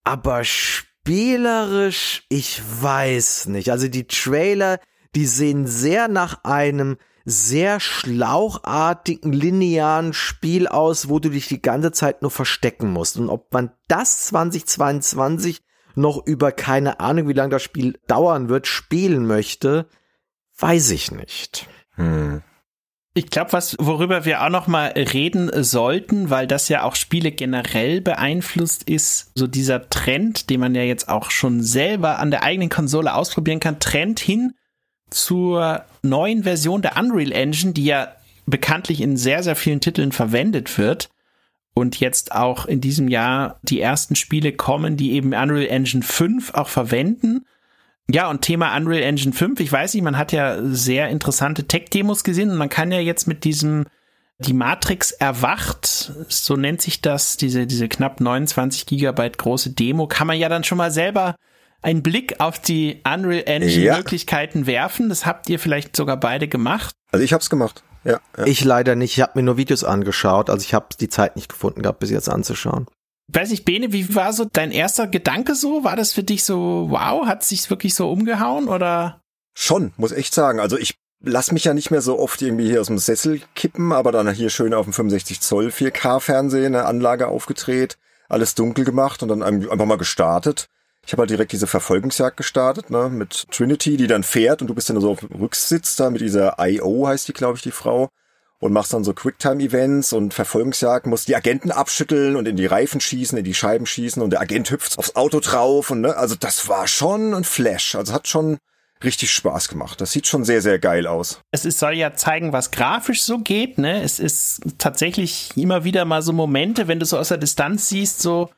aber spielerisch, ich weiß nicht. Also die Trailer, die sehen sehr nach einem sehr schlauchartigen, linearen Spiel aus, wo du dich die ganze Zeit nur verstecken musst. Und ob man das 2022 noch über keine Ahnung, wie lange das Spiel dauern wird, spielen möchte, weiß ich nicht. Hm. Ich glaube, was worüber wir auch noch mal reden sollten, weil das ja auch Spiele generell beeinflusst ist, so dieser Trend, den man ja jetzt auch schon selber an der eigenen Konsole ausprobieren kann, Trend hin zur neuen Version der Unreal Engine, die ja bekanntlich in sehr sehr vielen Titeln verwendet wird und jetzt auch in diesem Jahr die ersten Spiele kommen, die eben Unreal Engine 5 auch verwenden. Ja, und Thema Unreal Engine 5, ich weiß nicht, man hat ja sehr interessante Tech-Demos gesehen und man kann ja jetzt mit diesem die Matrix erwacht, so nennt sich das, diese, diese knapp 29 Gigabyte große Demo, kann man ja dann schon mal selber einen Blick auf die Unreal Engine Ja. Möglichkeiten werfen. Das habt ihr vielleicht sogar beide gemacht. Also ich hab's gemacht. Ja, ja. Ich leider nicht. Ich habe mir nur Videos angeschaut. Also ich habe die Zeit nicht gefunden gehabt, bis jetzt anzuschauen. Weiß ich, Bene, wie war so dein erster Gedanke so? War das für dich so, wow, hat sich wirklich so umgehauen oder? Schon, muss echt sagen. Also ich lass mich ja nicht mehr so oft irgendwie hier aus dem Sessel kippen, aber dann hier schön auf dem 65 Zoll 4K Fernsehen eine Anlage aufgedreht, alles dunkel gemacht und dann einfach mal gestartet. Ich habe halt direkt diese Verfolgungsjagd gestartet, ne, mit Trinity, die dann fährt und du bist dann so auf dem Rücksitz da mit dieser IO heißt die, glaube ich, die Frau und machst dann so Quicktime-Events und Verfolgungsjagd, musst die Agenten abschütteln und in die Reifen schießen, in die Scheiben schießen und der Agent hüpft aufs Auto drauf und ne, also das war schon ein Flash, also hat schon richtig Spaß gemacht. Das sieht schon sehr, sehr geil aus. Es ist, soll ja zeigen, was grafisch so geht, ne? Es ist tatsächlich immer wieder mal so Momente, wenn du so aus der Distanz siehst, so,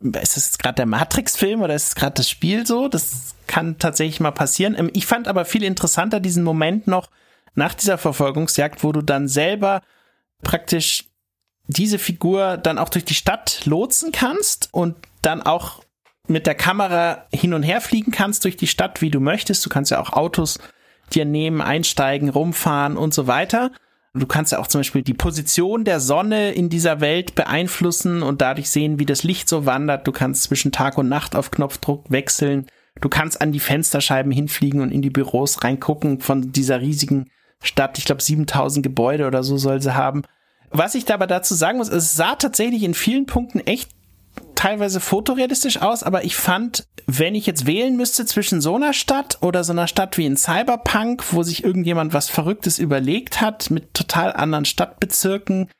ist es gerade der Matrix-Film oder ist es gerade das Spiel so? Das kann tatsächlich mal passieren. Ähm, ich fand aber viel interessanter diesen Moment noch nach dieser Verfolgungsjagd, wo du dann selber praktisch diese Figur dann auch durch die Stadt lotsen kannst und dann auch mit der Kamera hin und her fliegen kannst durch die Stadt, wie du möchtest. Du kannst ja auch Autos dir nehmen, einsteigen, rumfahren und so weiter. Du kannst ja auch zum Beispiel die Position der Sonne in dieser Welt beeinflussen und dadurch sehen, wie das Licht so wandert. Du kannst zwischen Tag und Nacht auf Knopfdruck wechseln. Du kannst an die Fensterscheiben hinfliegen und in die Büros reingucken von dieser riesigen Stadt. Ich glaube, 7000 Gebäude oder so soll sie haben. Was ich da aber dazu sagen muss, es sah tatsächlich in vielen Punkten echt teilweise fotorealistisch aus, aber ich fand, wenn ich jetzt wählen müsste zwischen so einer Stadt oder so einer Stadt wie in Cyberpunk, wo sich irgendjemand was Verrücktes überlegt hat, mit total anderen Stadtbezirken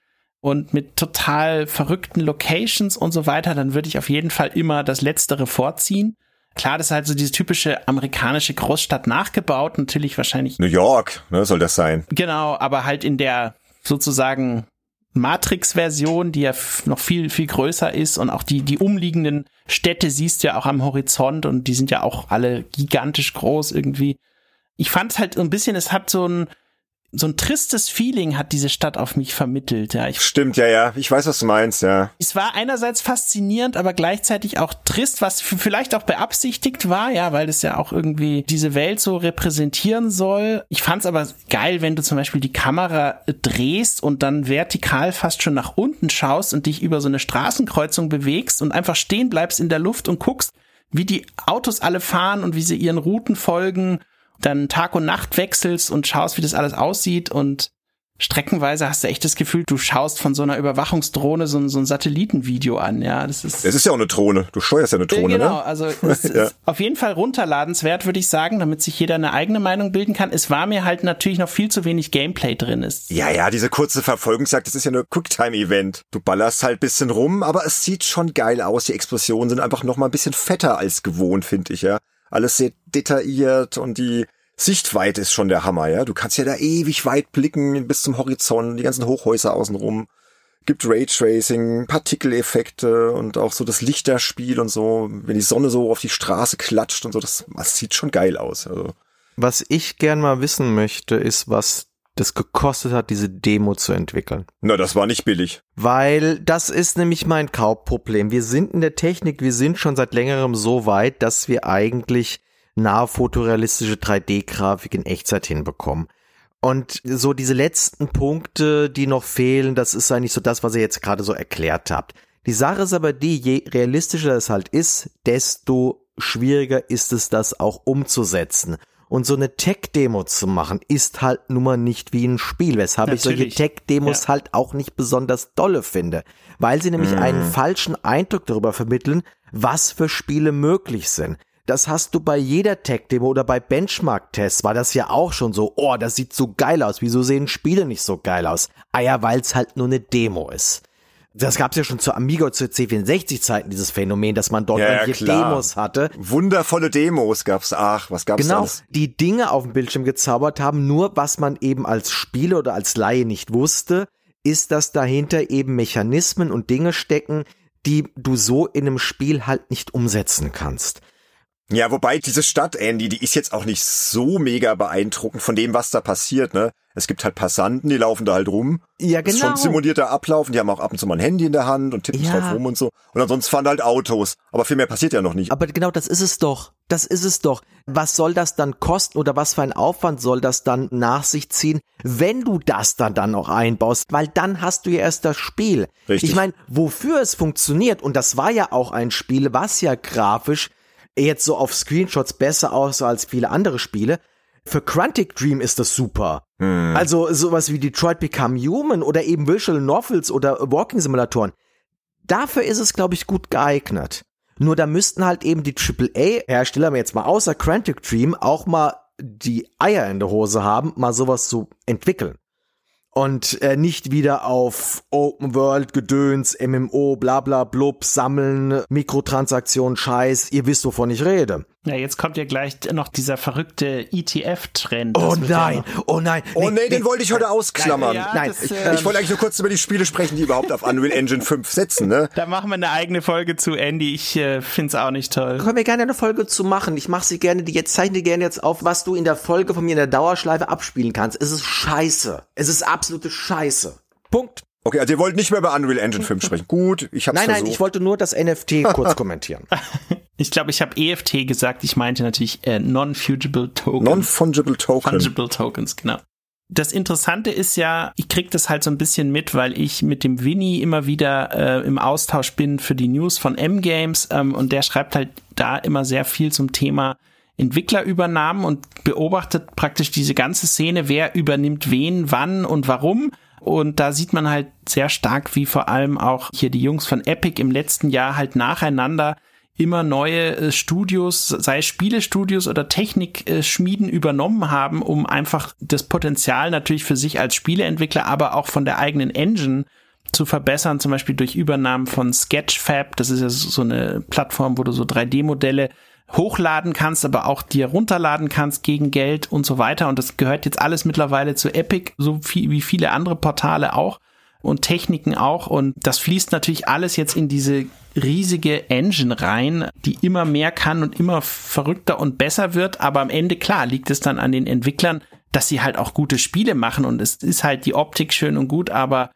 und mit total verrückten Locations und so weiter, dann würde ich auf jeden Fall immer das Letztere vorziehen. Klar, das ist halt so diese typische amerikanische Großstadt nachgebaut, natürlich wahrscheinlich. New York, ne, soll das sein. Genau, aber halt in der sozusagen Matrix-Version, die ja noch viel, viel größer ist und auch die, die umliegenden Städte siehst du ja auch am Horizont und die sind ja auch alle gigantisch groß irgendwie. Ich fand es halt so ein bisschen, es hat so ein, so ein tristes Feeling hat diese Stadt auf mich vermittelt. Ja, ich, Stimmt, ja, ja. Ich weiß, was du meinst, ja. Es war einerseits faszinierend, aber gleichzeitig auch trist, was vielleicht auch beabsichtigt war, ja, weil es ja auch irgendwie diese Welt so repräsentieren soll. Ich fand es aber geil, wenn du zum Beispiel die Kamera drehst und dann vertikal fast schon nach unten schaust und dich über so eine Straßenkreuzung bewegst und einfach stehen bleibst in der Luft und guckst, wie die Autos alle fahren und wie sie ihren Routen folgen dann Tag und Nacht wechselst und schaust, wie das alles aussieht und streckenweise hast du echt das Gefühl, du schaust von so einer Überwachungsdrohne so, so ein Satellitenvideo an, ja. Das ist. Es ist ja auch eine Drohne. Du steuerst ja eine Drohne, genau, ne? also es ja. ist auf jeden Fall runterladenswert, würde ich sagen, damit sich jeder eine eigene Meinung bilden kann. Es war mir halt natürlich noch viel zu wenig Gameplay drin ist. Ja, ja, diese kurze Verfolgungsjagd, das ist ja nur Quicktime-Event. Du ballerst halt bisschen rum, aber es sieht schon geil aus. Die Explosionen sind einfach noch mal ein bisschen fetter als gewohnt, finde ich, ja alles sehr detailliert und die Sichtweite ist schon der Hammer, ja. Du kannst ja da ewig weit blicken bis zum Horizont, die ganzen Hochhäuser außenrum. Gibt Raytracing, Partikeleffekte und auch so das Lichterspiel und so, wenn die Sonne so auf die Straße klatscht und so, das, das sieht schon geil aus. Also. Was ich gern mal wissen möchte, ist, was das gekostet hat, diese Demo zu entwickeln. Na, das war nicht billig. Weil das ist nämlich mein Kaufproblem. Wir sind in der Technik, wir sind schon seit längerem so weit, dass wir eigentlich nahe fotorealistische 3D-Grafik in Echtzeit hinbekommen. Und so diese letzten Punkte, die noch fehlen, das ist eigentlich so das, was ihr jetzt gerade so erklärt habt. Die Sache ist aber die, je realistischer es halt ist, desto schwieriger ist es, das auch umzusetzen. Und so eine Tech-Demo zu machen, ist halt nun mal nicht wie ein Spiel, weshalb Natürlich. ich solche Tech-Demos ja. halt auch nicht besonders dolle finde, weil sie nämlich mm. einen falschen Eindruck darüber vermitteln, was für Spiele möglich sind. Das hast du bei jeder Tech-Demo oder bei Benchmark-Tests war das ja auch schon so, oh, das sieht so geil aus, wieso sehen Spiele nicht so geil aus? Ah ja, weil es halt nur eine Demo ist das gab es ja schon zu Amiga zu C64-Zeiten, dieses Phänomen, dass man dort ja, ja, Demos hatte. Wundervolle Demos gab's. Ach, was gab's Genau, alles? die Dinge auf dem Bildschirm gezaubert haben, nur was man eben als Spieler oder als Laie nicht wusste, ist, dass dahinter eben Mechanismen und Dinge stecken, die du so in einem Spiel halt nicht umsetzen kannst. Ja, wobei diese Stadt, Andy, die ist jetzt auch nicht so mega beeindruckend von dem, was da passiert, ne? Es gibt halt Passanten, die laufen da halt rum. Ja, genau. Das ist schon genau. simulierter Ablauf und die haben auch ab und zu mal ein Handy in der Hand und tippen ja. drauf rum und so. Und ansonsten fahren halt Autos. Aber viel mehr passiert ja noch nicht. Aber genau das ist es doch. Das ist es doch. Was soll das dann kosten oder was für ein Aufwand soll das dann nach sich ziehen, wenn du das dann dann noch einbaust? Weil dann hast du ja erst das Spiel. Richtig. Ich meine, wofür es funktioniert, und das war ja auch ein Spiel, was ja grafisch jetzt so auf Screenshots besser aussah als viele andere Spiele. Für Quantic Dream ist das super. Hm. Also sowas wie Detroit Become Human oder eben Visual Novels oder Walking Simulatoren. Dafür ist es, glaube ich, gut geeignet. Nur da müssten halt eben die AAA-Hersteller, jetzt mal außer Quantic Dream, auch mal die Eier in der Hose haben, mal sowas zu entwickeln. Und äh, nicht wieder auf Open World, Gedöns, MMO, bla bla blub, sammeln, Mikrotransaktionen, Scheiß, ihr wisst, wovon ich rede. Ja, jetzt kommt ja gleich noch dieser verrückte ETF-Trend. Oh ja nein, oh nein. Oh nee, den wollte ich heute ausklammern. Ja, Nein, das, ich- äh, Ich wollte eigentlich nur kurz über die Spiele sprechen, die überhaupt auf Unreal Engine 5 setzen, ne? Da machen wir eine eigene Folge zu, Andy. Ich äh, find's auch nicht toll. Können wir gerne eine Folge zu machen. Ich mache sie gerne, die jetzt zeichne gerne jetzt auf, was du in der Folge von mir in der Dauerschleife abspielen kannst. Es ist scheiße. Es ist absolute Scheiße. Punkt. Okay, also ihr wollt nicht mehr über Unreal Engine 5 sprechen. Gut, ich hab's Nein, nein, versucht. ich wollte nur das NFT kurz kommentieren. Ich glaube, ich habe EFT gesagt. Ich meinte natürlich äh, Non-Fugible Tokens. Non-Fungible Token. Fungible Tokens, genau. Das Interessante ist ja, ich krieg das halt so ein bisschen mit, weil ich mit dem Winnie immer wieder äh, im Austausch bin für die News von M-Games ähm, und der schreibt halt da immer sehr viel zum Thema Entwicklerübernahmen und beobachtet praktisch diese ganze Szene, wer übernimmt wen, wann und warum. Und da sieht man halt sehr stark, wie vor allem auch hier die Jungs von Epic im letzten Jahr halt nacheinander immer neue äh, Studios, sei es Spielestudios oder Technikschmieden übernommen haben, um einfach das Potenzial natürlich für sich als Spieleentwickler, aber auch von der eigenen Engine zu verbessern, zum Beispiel durch Übernahmen von Sketchfab. Das ist ja so eine Plattform, wo du so 3D-Modelle hochladen kannst, aber auch dir runterladen kannst gegen Geld und so weiter. Und das gehört jetzt alles mittlerweile zu Epic, so viel wie viele andere Portale auch und Techniken auch. Und das fließt natürlich alles jetzt in diese riesige Engine rein, die immer mehr kann und immer verrückter und besser wird. Aber am Ende, klar, liegt es dann an den Entwicklern, dass sie halt auch gute Spiele machen. Und es ist halt die Optik schön und gut, aber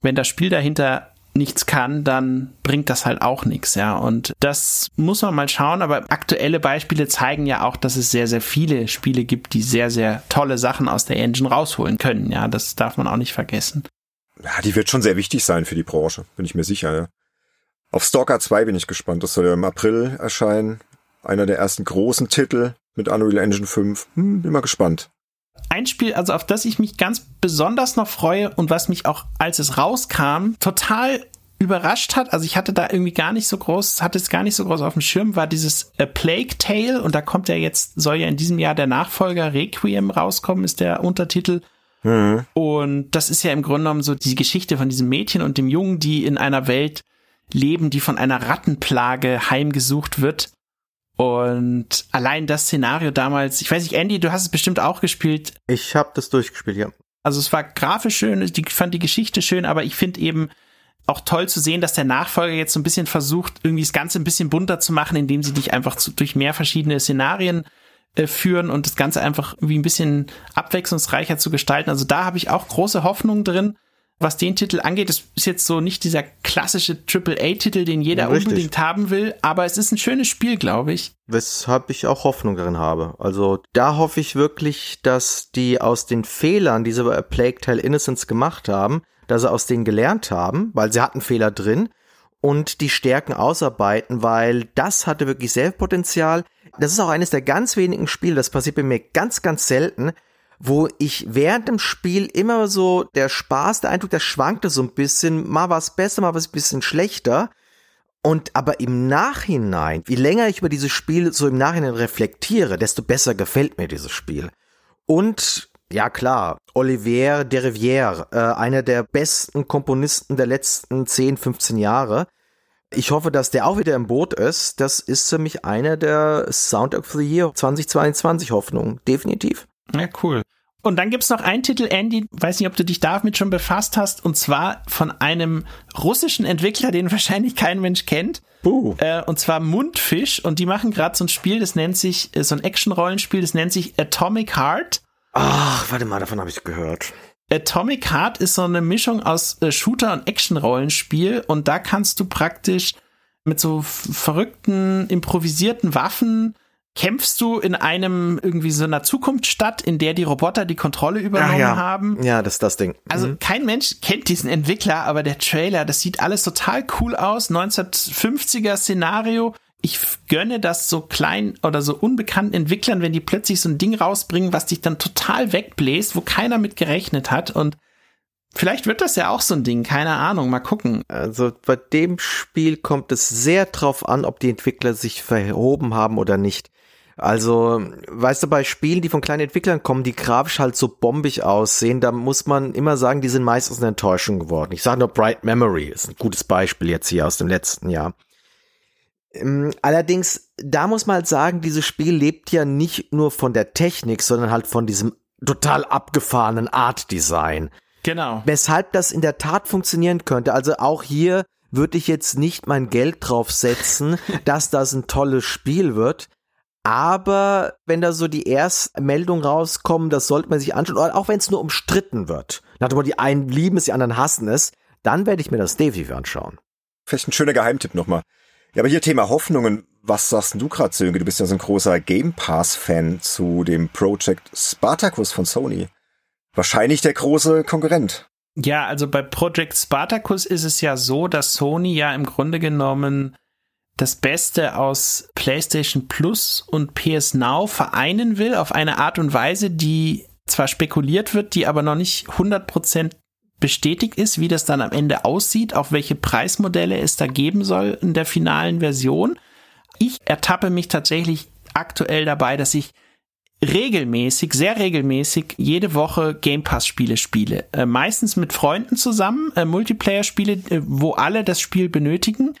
wenn das Spiel dahinter nichts kann, dann bringt das halt auch nichts, ja. Und das muss man mal schauen, aber aktuelle Beispiele zeigen ja auch, dass es sehr, sehr viele Spiele gibt, die sehr, sehr tolle Sachen aus der Engine rausholen können, ja. Das darf man auch nicht vergessen. Ja, die wird schon sehr wichtig sein für die Branche, bin ich mir sicher, ja. Auf Stalker 2 bin ich gespannt. Das soll ja im April erscheinen. Einer der ersten großen Titel mit Unreal Engine 5. Hm, bin mal gespannt. Ein Spiel, also auf das ich mich ganz besonders noch freue und was mich auch, als es rauskam, total überrascht hat, also ich hatte da irgendwie gar nicht so groß, hatte es gar nicht so groß auf dem Schirm, war dieses A Plague Tale und da kommt ja jetzt, soll ja in diesem Jahr der Nachfolger Requiem rauskommen, ist der Untertitel. Und das ist ja im Grunde genommen so die Geschichte von diesem Mädchen und dem Jungen, die in einer Welt leben, die von einer Rattenplage heimgesucht wird. Und allein das Szenario damals, ich weiß nicht, Andy, du hast es bestimmt auch gespielt. Ich habe das durchgespielt, ja. Also es war grafisch schön, ich fand die Geschichte schön, aber ich finde eben auch toll zu sehen, dass der Nachfolger jetzt so ein bisschen versucht, irgendwie das Ganze ein bisschen bunter zu machen, indem sie dich einfach zu, durch mehr verschiedene Szenarien äh, führen und das Ganze einfach wie ein bisschen abwechslungsreicher zu gestalten. Also da habe ich auch große Hoffnung drin. Was den Titel angeht, es ist jetzt so nicht dieser klassische AAA-Titel, den jeder Richtig. unbedingt haben will, aber es ist ein schönes Spiel, glaube ich. Weshalb ich auch Hoffnung darin habe. Also da hoffe ich wirklich, dass die aus den Fehlern, die sie bei A Plague Tale Innocence gemacht haben, dass sie aus denen gelernt haben, weil sie hatten Fehler drin und die Stärken ausarbeiten, weil das hatte wirklich Selbstpotenzial. Das ist auch eines der ganz wenigen Spiele, das passiert bei mir ganz, ganz selten, wo ich während dem Spiel immer so der Spaß, der Eindruck, der schwankte so ein bisschen, mal war es besser, mal war es ein bisschen schlechter. Und aber im Nachhinein, je länger ich über dieses Spiel so im Nachhinein reflektiere, desto besser gefällt mir dieses Spiel. Und ja klar, Olivier de Rivière, äh, einer der besten Komponisten der letzten 10, 15 Jahre. Ich hoffe, dass der auch wieder im Boot ist. Das ist für mich einer der Sound of the Year 2022 Hoffnungen. Definitiv. Ja, cool. Und dann gibt's noch einen Titel, Andy, weiß nicht, ob du dich damit schon befasst hast, und zwar von einem russischen Entwickler, den wahrscheinlich kein Mensch kennt. Buh. Äh, und zwar Mundfisch. Und die machen gerade so ein Spiel, das nennt sich, äh, so ein Action-Rollenspiel, das nennt sich Atomic Heart. Ach, warte mal, davon habe ich gehört. Atomic Heart ist so eine Mischung aus äh, Shooter und Action-Rollenspiel und da kannst du praktisch mit so verrückten, improvisierten Waffen kämpfst du in einem irgendwie so einer Zukunftsstadt, in der die Roboter die Kontrolle übernommen ja. haben. Ja, das ist das Ding. Also Mhm. kein Mensch kennt diesen Entwickler, aber der Trailer, das sieht alles total cool aus. 1950er Szenario. Ich gönne das so klein oder so unbekannten Entwicklern, wenn die plötzlich so ein Ding rausbringen, was dich dann total wegbläst, wo keiner mit gerechnet hat. Und vielleicht wird das ja auch so ein Ding, keine Ahnung, mal gucken. Also bei dem Spiel kommt es sehr drauf an, ob die Entwickler sich verhoben haben oder nicht. Also, weißt du, bei Spielen, die von kleinen Entwicklern kommen, die grafisch halt so bombig aussehen, da muss man immer sagen, die sind meistens eine Enttäuschung geworden. Ich sage nur Bright Memory, ist ein gutes Beispiel jetzt hier aus dem letzten Jahr. Ähm, Allerdings, da muss man halt sagen, dieses Spiel lebt ja nicht nur von der Technik, sondern halt von diesem total abgefahrenen Art Design Genau. weshalb das in der Tat funktionieren könnte. Also auch hier würde ich jetzt nicht mein Geld drauf setzen, dass das ein tolles Spiel wird. Aber wenn da so die ersten Meldungen rauskommen, das sollte man sich anschauen, oder auch wenn es nur umstritten wird. Nach dem Motto, die einen lieben es, die anderen hassen es, dann werde ich mir das definitiv anschauen. Vielleicht ein schöner Geheimtipp nochmal. Ja, aber hier Thema Hoffnungen. Was sagst denn du gerade, Sönke? Du bist ja so ein großer Game Pass-Fan zu dem Project Spartacus von Sony. Wahrscheinlich der große Konkurrent. Ja, also bei Project Spartacus ist es ja so, dass Sony ja im Grunde genommen das Beste aus PlayStation Plus und PS Now vereinen will auf eine Art und Weise, die zwar spekuliert wird, die aber noch nicht 100% bestätigt ist, wie das dann am Ende aussieht, auf welche Preismodelle es da geben soll in der finalen Version. Ich ertappe mich tatsächlich aktuell dabei, dass ich regelmäßig, sehr regelmäßig jede Woche Game Pass Spiele spiele. Äh, meistens mit Freunden zusammen, äh, Multiplayer Spiele, äh, wo alle das Spiel benötigen.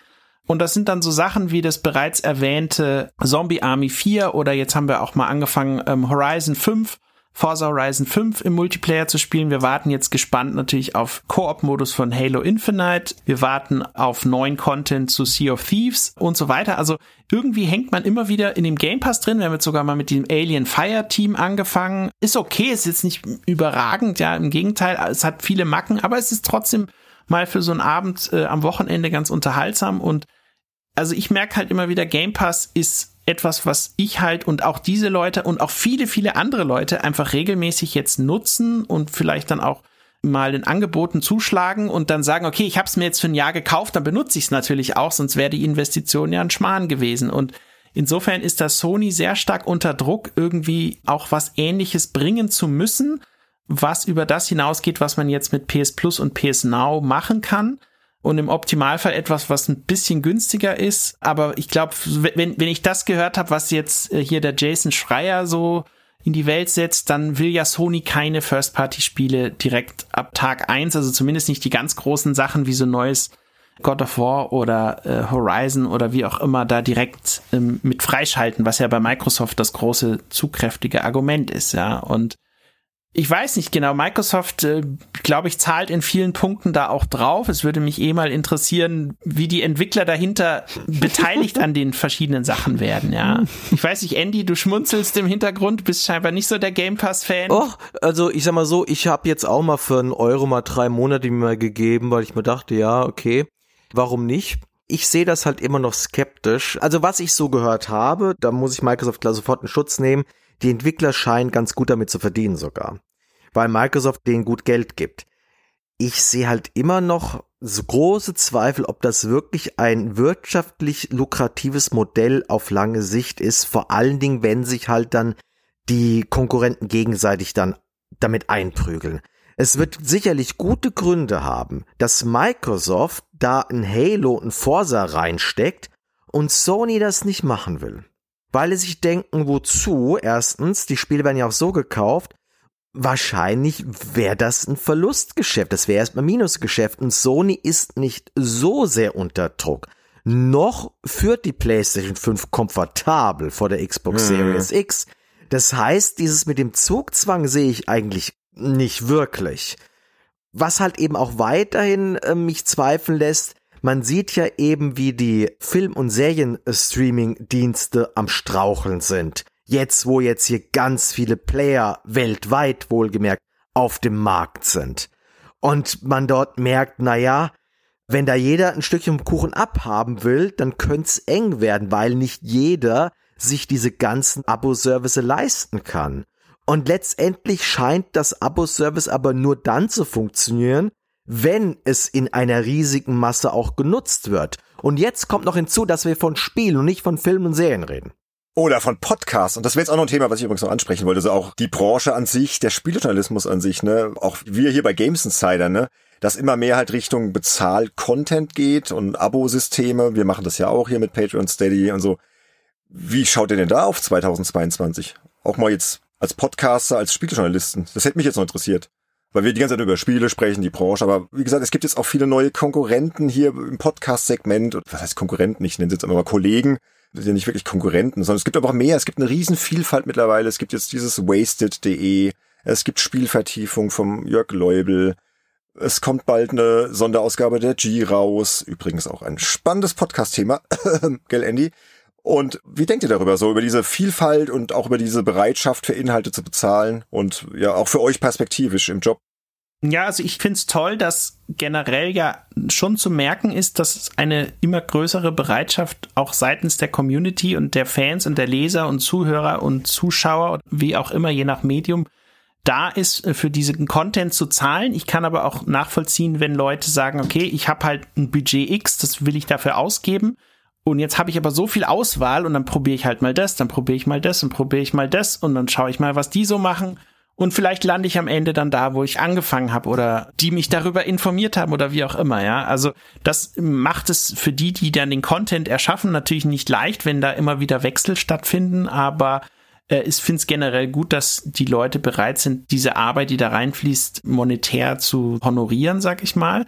Und das sind dann so Sachen wie das bereits erwähnte Zombie Army 4 oder jetzt haben wir auch mal angefangen ähm, Horizon 5, Forza Horizon 5 im Multiplayer zu spielen. Wir warten jetzt gespannt natürlich auf Koop-Modus von Halo Infinite. Wir warten auf neuen Content zu Sea of Thieves und so weiter. Also irgendwie hängt man immer wieder in dem Game Pass drin. Wir haben jetzt sogar mal mit dem Alien Fire Team angefangen. Ist okay, ist jetzt nicht überragend, ja, im Gegenteil, es hat viele Macken, aber es ist trotzdem mal für so einen Abend äh, am Wochenende ganz unterhaltsam und also ich merke halt immer wieder, Game Pass ist etwas, was ich halt und auch diese Leute und auch viele, viele andere Leute einfach regelmäßig jetzt nutzen und vielleicht dann auch mal in Angeboten zuschlagen und dann sagen, okay, ich habe es mir jetzt für ein Jahr gekauft, dann benutze ich es natürlich auch, sonst wäre die Investition ja ein Schmarrn gewesen. Und insofern ist das Sony sehr stark unter Druck, irgendwie auch was Ähnliches bringen zu müssen, was über das hinausgeht, was man jetzt mit PS Plus und PS Now machen kann und im Optimalfall etwas, was ein bisschen günstiger ist. Aber ich glaube, wenn, wenn ich das gehört habe, was jetzt äh, hier der Jason Schreier so in die Welt setzt, dann will ja Sony keine First-Party-Spiele direkt ab Tag eins, also zumindest nicht die ganz großen Sachen wie so neues God of War oder äh, Horizon oder wie auch immer da direkt ähm, mit freischalten, was ja bei Microsoft das große zugkräftige Argument ist, ja. Und ich weiß nicht genau, Microsoft, äh, glaube ich, zahlt in vielen Punkten da auch drauf. Es würde mich eh mal interessieren, wie die Entwickler dahinter beteiligt an den verschiedenen Sachen werden, ja. Ich weiß nicht, Andy, du schmunzelst im Hintergrund, bist scheinbar nicht so der Game Pass-Fan. Och, also ich sag mal so, ich habe jetzt auch mal für einen Euro mal drei Monate mir gegeben, weil ich mir dachte, ja, okay, warum nicht? Ich sehe das halt immer noch skeptisch. Also was ich so gehört habe, da muss ich Microsoft klar sofort in Schutz nehmen, die Entwickler scheinen ganz gut damit zu verdienen sogar, weil Microsoft denen gut Geld gibt. Ich sehe halt immer noch so große Zweifel, ob das wirklich ein wirtschaftlich lukratives Modell auf lange Sicht ist, vor allen Dingen, wenn sich halt dann die Konkurrenten gegenseitig dann damit einprügeln. Es wird sicherlich gute Gründe haben, dass Microsoft da ein Halo und Forza reinsteckt und Sony das nicht machen will weil sie sich denken, wozu? Erstens, die Spiele werden ja auch so gekauft. Wahrscheinlich wäre das ein Verlustgeschäft. Das wäre erstmal Minusgeschäft. Und Sony ist nicht so sehr unter Druck. Noch führt die PlayStation 5 komfortabel vor der Xbox Mhm. Series X. Das heißt, dieses mit dem Zugzwang sehe ich eigentlich nicht wirklich. Was halt eben auch weiterhin äh, mich zweifeln lässt, man sieht ja eben, wie die Film- und Serien-Streaming-Dienste am Straucheln sind. Jetzt, wo jetzt hier ganz viele Player weltweit wohlgemerkt auf dem Markt sind. Und man dort merkt, na ja, wenn da jeder ein Stückchen Kuchen abhaben will, dann könnte es eng werden, weil nicht jeder sich diese ganzen Abo-Service leisten kann. Und letztendlich scheint das Abo-Service aber nur dann zu funktionieren, wenn es in einer riesigen Masse auch genutzt wird. Und jetzt kommt noch hinzu, dass wir von Spielen und nicht von Filmen und Serien reden. Oder von Podcasts. Und das wäre jetzt auch noch ein Thema, was ich übrigens noch ansprechen wollte. Also auch die Branche an sich, der Spieljournalismus an sich, ne? Auch wir hier bei Games Insider, ne? Dass immer mehr halt Richtung Bezahl-Content geht und Abo-Systeme. Wir machen das ja auch hier mit Patreon Steady und so. Wie schaut ihr denn da auf 2022? Auch mal jetzt als Podcaster, als Spieljournalisten. Das hätte mich jetzt noch interessiert. Weil wir die ganze Zeit über Spiele sprechen, die Branche. Aber wie gesagt, es gibt jetzt auch viele neue Konkurrenten hier im Podcast-Segment. Was heißt Konkurrenten? Ich nenne es jetzt einfach mal Kollegen. Das sind ja nicht wirklich Konkurrenten, sondern es gibt auch mehr. Es gibt eine riesen Vielfalt mittlerweile. Es gibt jetzt dieses wasted.de. Es gibt Spielvertiefung vom Jörg Leubel. Es kommt bald eine Sonderausgabe der G raus. Übrigens auch ein spannendes Podcast-Thema. Gell, Andy? Und wie denkt ihr darüber, so über diese Vielfalt und auch über diese Bereitschaft für Inhalte zu bezahlen und ja auch für euch perspektivisch im Job? Ja, also ich find's toll, dass generell ja schon zu merken ist, dass eine immer größere Bereitschaft auch seitens der Community und der Fans und der Leser und Zuhörer und Zuschauer, wie auch immer, je nach Medium, da ist für diesen Content zu zahlen. Ich kann aber auch nachvollziehen, wenn Leute sagen, okay, ich habe halt ein Budget X, das will ich dafür ausgeben und jetzt habe ich aber so viel Auswahl und dann probiere ich halt mal das, dann probiere ich mal das und probiere ich mal das und dann schaue ich mal, was die so machen. Und vielleicht lande ich am Ende dann da, wo ich angefangen habe oder die mich darüber informiert haben oder wie auch immer, ja. Also das macht es für die, die dann den Content erschaffen, natürlich nicht leicht, wenn da immer wieder Wechsel stattfinden, aber äh, ich finde es generell gut, dass die Leute bereit sind, diese Arbeit, die da reinfließt, monetär zu honorieren, sag ich mal.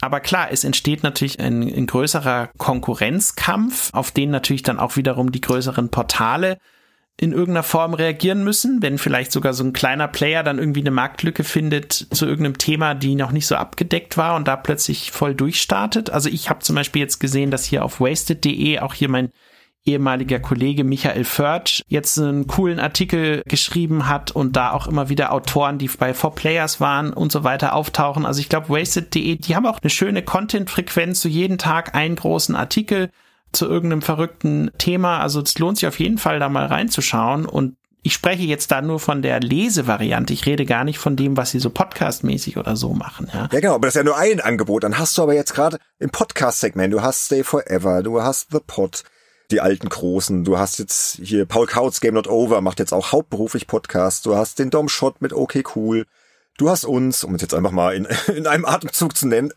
Aber klar, es entsteht natürlich ein, ein, größerer Konkurrenzkampf, auf den natürlich dann auch wiederum die größeren Portale in irgendeiner Form reagieren müssen, wenn vielleicht sogar so ein kleiner Player dann irgendwie eine Marktlücke findet zu irgendeinem Thema, die noch nicht so abgedeckt war und da plötzlich voll durchstartet. Also ich habe zum Beispiel jetzt gesehen, dass hier auf wasted.de auch hier mein ehemaliger Kollege Michael Förtsch jetzt einen coolen Artikel geschrieben hat und da auch immer wieder Autoren, die bei 4Players waren und so weiter auftauchen. Also ich glaube, wasted.de, die haben auch eine schöne Content-Frequenz, so jeden Tag einen großen Artikel zu irgendeinem verrückten Thema. Also es lohnt sich auf jeden Fall da mal reinzuschauen und ich spreche jetzt da nur von der Lesevariante. Ich rede gar nicht von dem, was sie so podcastmäßig oder so machen. Ja, ja genau, aber das ist ja nur ein Angebot. Dann hast du aber jetzt gerade im Podcast-Segment, du hast Stay Forever, du hast The Pod, die alten Großen. Du hast jetzt hier Paul Kautz, Game Not Over, macht jetzt auch hauptberuflich Podcast. Du hast den Dom Shot mit OK Cool. Du hast uns, um es jetzt einfach mal in, in einem Atemzug zu nennen,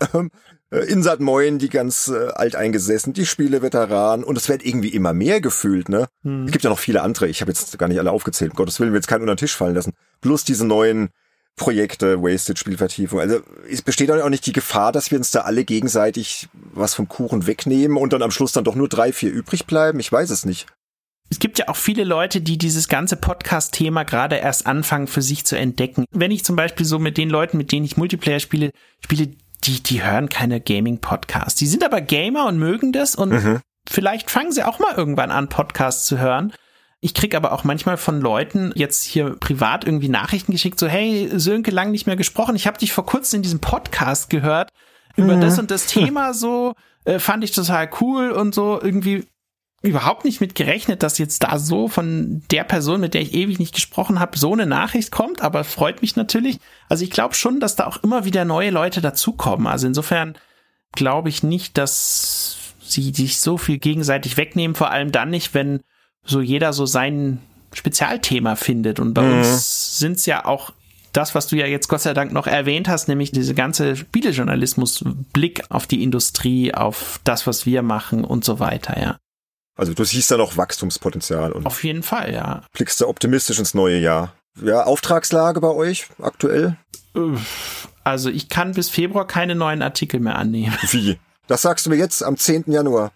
äh, Insat Moin, die ganz äh, alteingesessen, die Spieleveteran und es wird irgendwie immer mehr gefühlt, ne? Hm. Es gibt ja noch viele andere, ich habe jetzt gar nicht alle aufgezählt, um Gottes Willen, will jetzt keinen unter den Tisch fallen lassen. Plus diese neuen Projekte, Wasted, Spielvertiefung. Also es besteht auch nicht die Gefahr, dass wir uns da alle gegenseitig was vom Kuchen wegnehmen und dann am Schluss dann doch nur drei, vier übrig bleiben. Ich weiß es nicht. Es gibt ja auch viele Leute, die dieses ganze Podcast-Thema gerade erst anfangen für sich zu entdecken. Wenn ich zum Beispiel so mit den Leuten, mit denen ich Multiplayer spiele, spiele, die, die hören keine Gaming-Podcasts. Die sind aber Gamer und mögen das und mhm. vielleicht fangen sie auch mal irgendwann an, Podcasts zu hören. Ich krieg aber auch manchmal von Leuten jetzt hier privat irgendwie Nachrichten geschickt, so hey, Sönke, lang nicht mehr gesprochen. Ich habe dich vor kurzem in diesem Podcast gehört über mhm. das und das Thema so, äh, fand ich total cool und so irgendwie überhaupt nicht mit gerechnet, dass jetzt da so von der Person, mit der ich ewig nicht gesprochen habe, so eine Nachricht kommt, aber freut mich natürlich. Also ich glaube schon, dass da auch immer wieder neue Leute dazukommen. Also insofern glaube ich nicht, dass sie sich so viel gegenseitig wegnehmen, vor allem dann nicht, wenn so jeder so sein Spezialthema findet. Und bei mhm. uns sind es ja auch das, was du ja jetzt Gott sei Dank noch erwähnt hast, nämlich diese ganze Spielejournalismus, Blick auf die Industrie, auf das, was wir machen und so weiter, ja. Also du siehst da noch Wachstumspotenzial und auf jeden Fall, ja. Blickst du optimistisch ins neue Jahr. Ja, Auftragslage bei euch aktuell? Also ich kann bis Februar keine neuen Artikel mehr annehmen. Wie? Das sagst du mir jetzt am 10. Januar.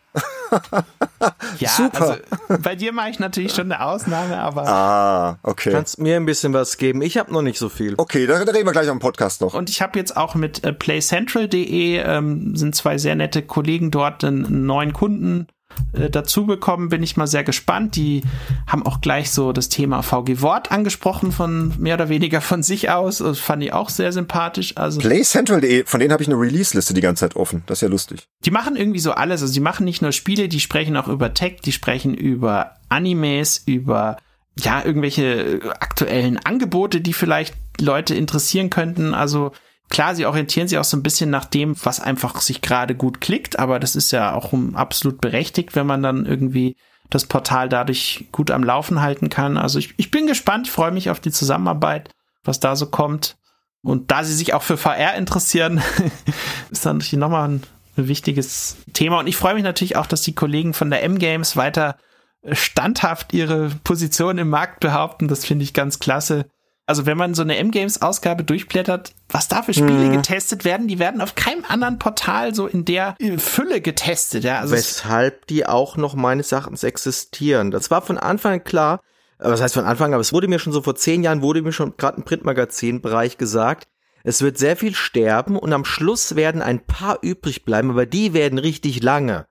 ja, Super. Also, bei dir mache ich natürlich schon eine Ausnahme, aber. Ah, okay. Kannst mir ein bisschen was geben. Ich habe noch nicht so viel. Okay, da, reden wir gleich am Podcast noch. Und ich habe jetzt auch mit äh, playcentral.de ähm, sind zwei sehr nette Kollegen dort einen neuen Kunden äh, dazu bekommen, bin ich mal sehr gespannt. Die haben auch gleich so das Thema VG Wort angesprochen von mehr oder weniger von sich aus. Das fand ich auch sehr sympathisch. Also PlayCentral.de, von denen habe ich eine Release-Liste die ganze Zeit offen. Das ist ja lustig. Die machen irgendwie so alles. Also die machen nicht nur Spiele, die sprechen auch über Tech, die sprechen über Animes, über ja, irgendwelche aktuellen Angebote, die vielleicht Leute interessieren könnten. Also klar, sie orientieren sich auch so ein bisschen nach dem, was einfach sich gerade gut klickt, aber das ist ja auch absolut berechtigt, wenn man dann irgendwie das Portal dadurch gut am Laufen halten kann. Also ich, ich bin gespannt, ich freue mich auf die Zusammenarbeit, was da so kommt. Und da sie sich auch für VR interessieren, ist dann natürlich nochmal ein, ein wichtiges Thema. Und ich freue mich natürlich auch, dass die Kollegen von der M-Games weiter standhaft ihre Position im Markt behaupten. Das finde ich ganz klasse. Also wenn man so eine M-Games-Ausgabe durchblättert, was da für Spiele mhm. getestet werden, die werden auf keinem anderen Portal so in der Fülle getestet. Ja? Also Weshalb die auch noch meines Erachtens existieren. Das war von Anfang an klar, was heißt von Anfang, aber es wurde mir schon so vor zehn Jahren, wurde mir schon gerade im Printmagazin-Bereich gesagt, es wird sehr viel sterben und am Schluss werden ein paar übrig bleiben, aber die werden richtig lange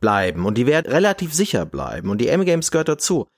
bleiben und die werden relativ sicher bleiben und die M-Games gehört dazu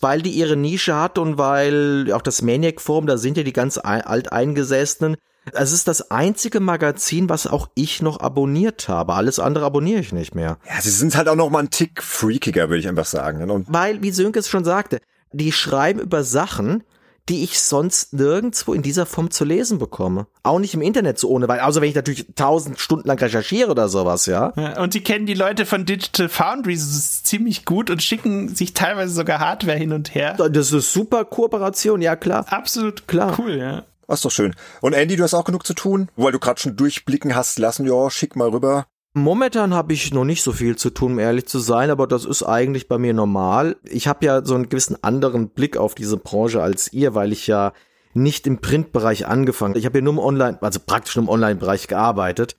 weil die ihre Nische hat und weil auch das Maniac Forum, da sind ja die ganz alteingesessenen. Es ist das einzige Magazin, was auch ich noch abonniert habe. Alles andere abonniere ich nicht mehr. Ja, sie sind halt auch noch mal ein Tick freakiger, würde ich einfach sagen. Und weil, wie Sönke es schon sagte, die schreiben über Sachen, die ich sonst nirgendwo in dieser Form zu lesen bekomme. Auch nicht im Internet so ohne, weil, außer wenn ich natürlich tausend Stunden lang recherchiere oder sowas, ja. ja und die kennen die Leute von Digital Foundry ziemlich gut und schicken sich teilweise sogar Hardware hin und her. Das ist super Kooperation, ja klar. Absolut klar. Cool, ja. Das ist doch schön. Und Andy, du hast auch genug zu tun, weil du gerade schon durchblicken hast lassen. Ja, schick mal rüber. Momentan habe ich noch nicht so viel zu tun, um ehrlich zu sein, aber das ist eigentlich bei mir normal. Ich habe ja so einen gewissen anderen Blick auf diese Branche als ihr, weil ich ja nicht im Printbereich angefangen. Ich habe ja nur im Online, also praktisch nur im Online-Bereich gearbeitet